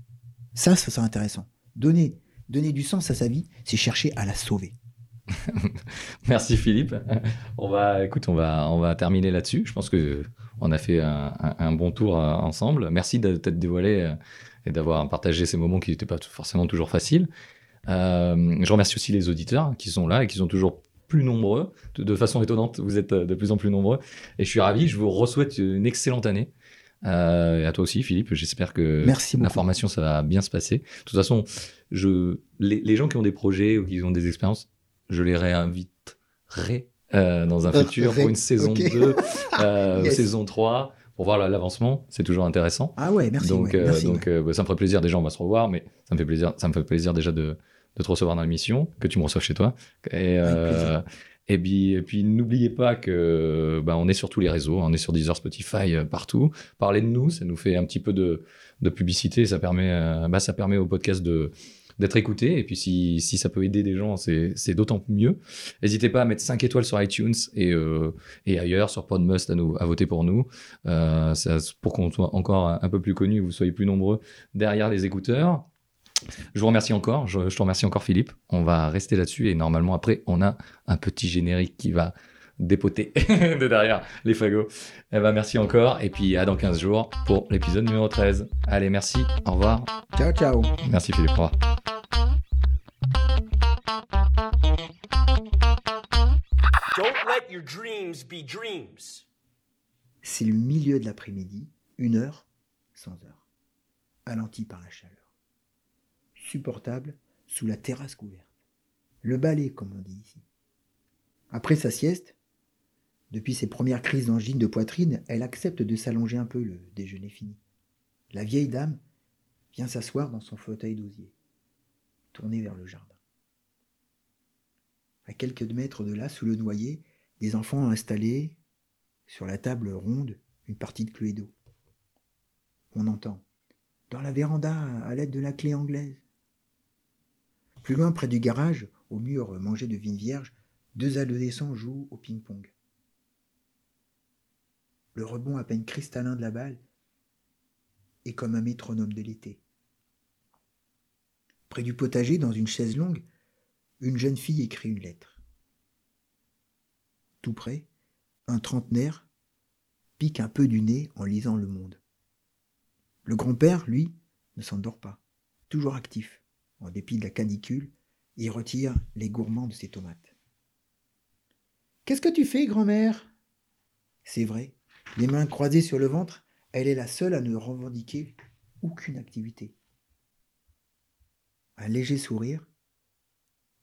Ça, ça c'est intéressant. Donner, donner du sens à sa vie, c'est chercher à la sauver. (laughs) Merci Philippe. (laughs) On va, écoute, on va, on va terminer là-dessus. Je pense que on a fait un, un- un bon tour euh, ensemble. Merci de t'être dévoilé euh, et d'avoir partagé ces moments qui n'étaient pas forcément toujours faciles. Euh, je remercie aussi les auditeurs qui sont là et qui sont toujours plus nombreux. De, de façon étonnante, vous êtes euh, de plus en plus nombreux. Et je suis ravi. Je vous souhaite une excellente année. Euh, et à toi aussi, Philippe. J'espère que Merci la formation, ça va bien se passer. De toute façon, je, les, les gens qui ont des projets ou qui ont des expériences, je les réinviterai euh, dans un Euh, futur pour une saison ok. 2, euh, (laughs) Yes. saison 3, pour voir la- l'avancement. C'est toujours intéressant. Ah ouais, merci. donc, ouais, euh, merci, donc ouais. euh, bah, ça me ferait plaisir. Déjà, on va se revoir, mais ça me fait plaisir, ça me fait plaisir déjà de, de te recevoir dans l'émission, que tu me reçoives chez toi. Et, euh, et puis, et puis n'oubliez pas que bah, on est sur tous les réseaux, on est sur Deezer, Spotify, euh, partout. Parlez de nous, ça nous fait un petit peu de, de publicité, ça permet, euh, bah, ça permet au podcast de d'être écouté. Et puis si, si ça peut aider des gens c'est d'autant mieux. N'hésitez pas à mettre 5 étoiles sur iTunes et, euh, et ailleurs sur Podmust à, nous, à voter pour nous. Euh, pour qu'on soit encore un, peu plus connus vous soyez plus nombreux derrière les écouteurs. Je vous remercie encore, je te remercie encore Philippe. On va rester là-dessus et normalement après on a un petit générique qui va dépoter (laughs) de derrière les fagots. Eh ben merci encore et puis à dans 15 jours pour l'épisode numéro 13. Allez merci, au revoir. Ciao, ciao. Merci Philippe, au revoir. Don't let your dreams be dreams. C'est le milieu de l'après-midi, une heure sans heure, alenti par la chaleur. Supportable sous la terrasse couverte. Le balai, comme on dit ici. Après sa sieste, depuis ses premières crises d'angine de poitrine, elle accepte de s'allonger un peu le déjeuner fini. La vieille dame vient s'asseoir dans son fauteuil d'osier, tourné vers le jardin. À quelques mètres de là, sous le noyer, des enfants installés sur la table ronde une partie de Cluedo. On entend dans la véranda à l'aide de la clé anglaise. Plus loin, près du garage, au mur mangé de vignes vierges, deux adolescents jouent au ping-pong. Le rebond à peine cristallin de la balle est comme un métronome de l'été. Près du potager, dans une chaise longue, une jeune fille écrit une lettre. Tout près, un trentenaire pique un peu du nez en lisant Le Monde. Le grand-père, lui, ne s'endort pas, toujours actif. En dépit de la canicule, il retire les gourmands de ses tomates. Qu'est-ce que tu fais, grand-mère? C'est vrai, les mains croisées sur le ventre, elle est la seule à ne revendiquer aucune activité. Un léger sourire,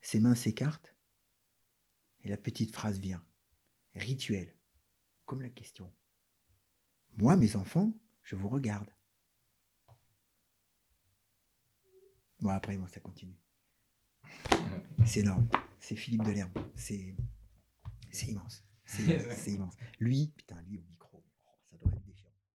ses mains s'écartent, et la petite phrase vient, rituelle, comme la question. Moi, mes enfants, je vous regarde. Bon, après, moi, ça continue. C'est énorme. C'est Philippe Delerme. C'est, c'est immense. C'est, (laughs) c'est immense. Lui, putain, lui, au micro. to at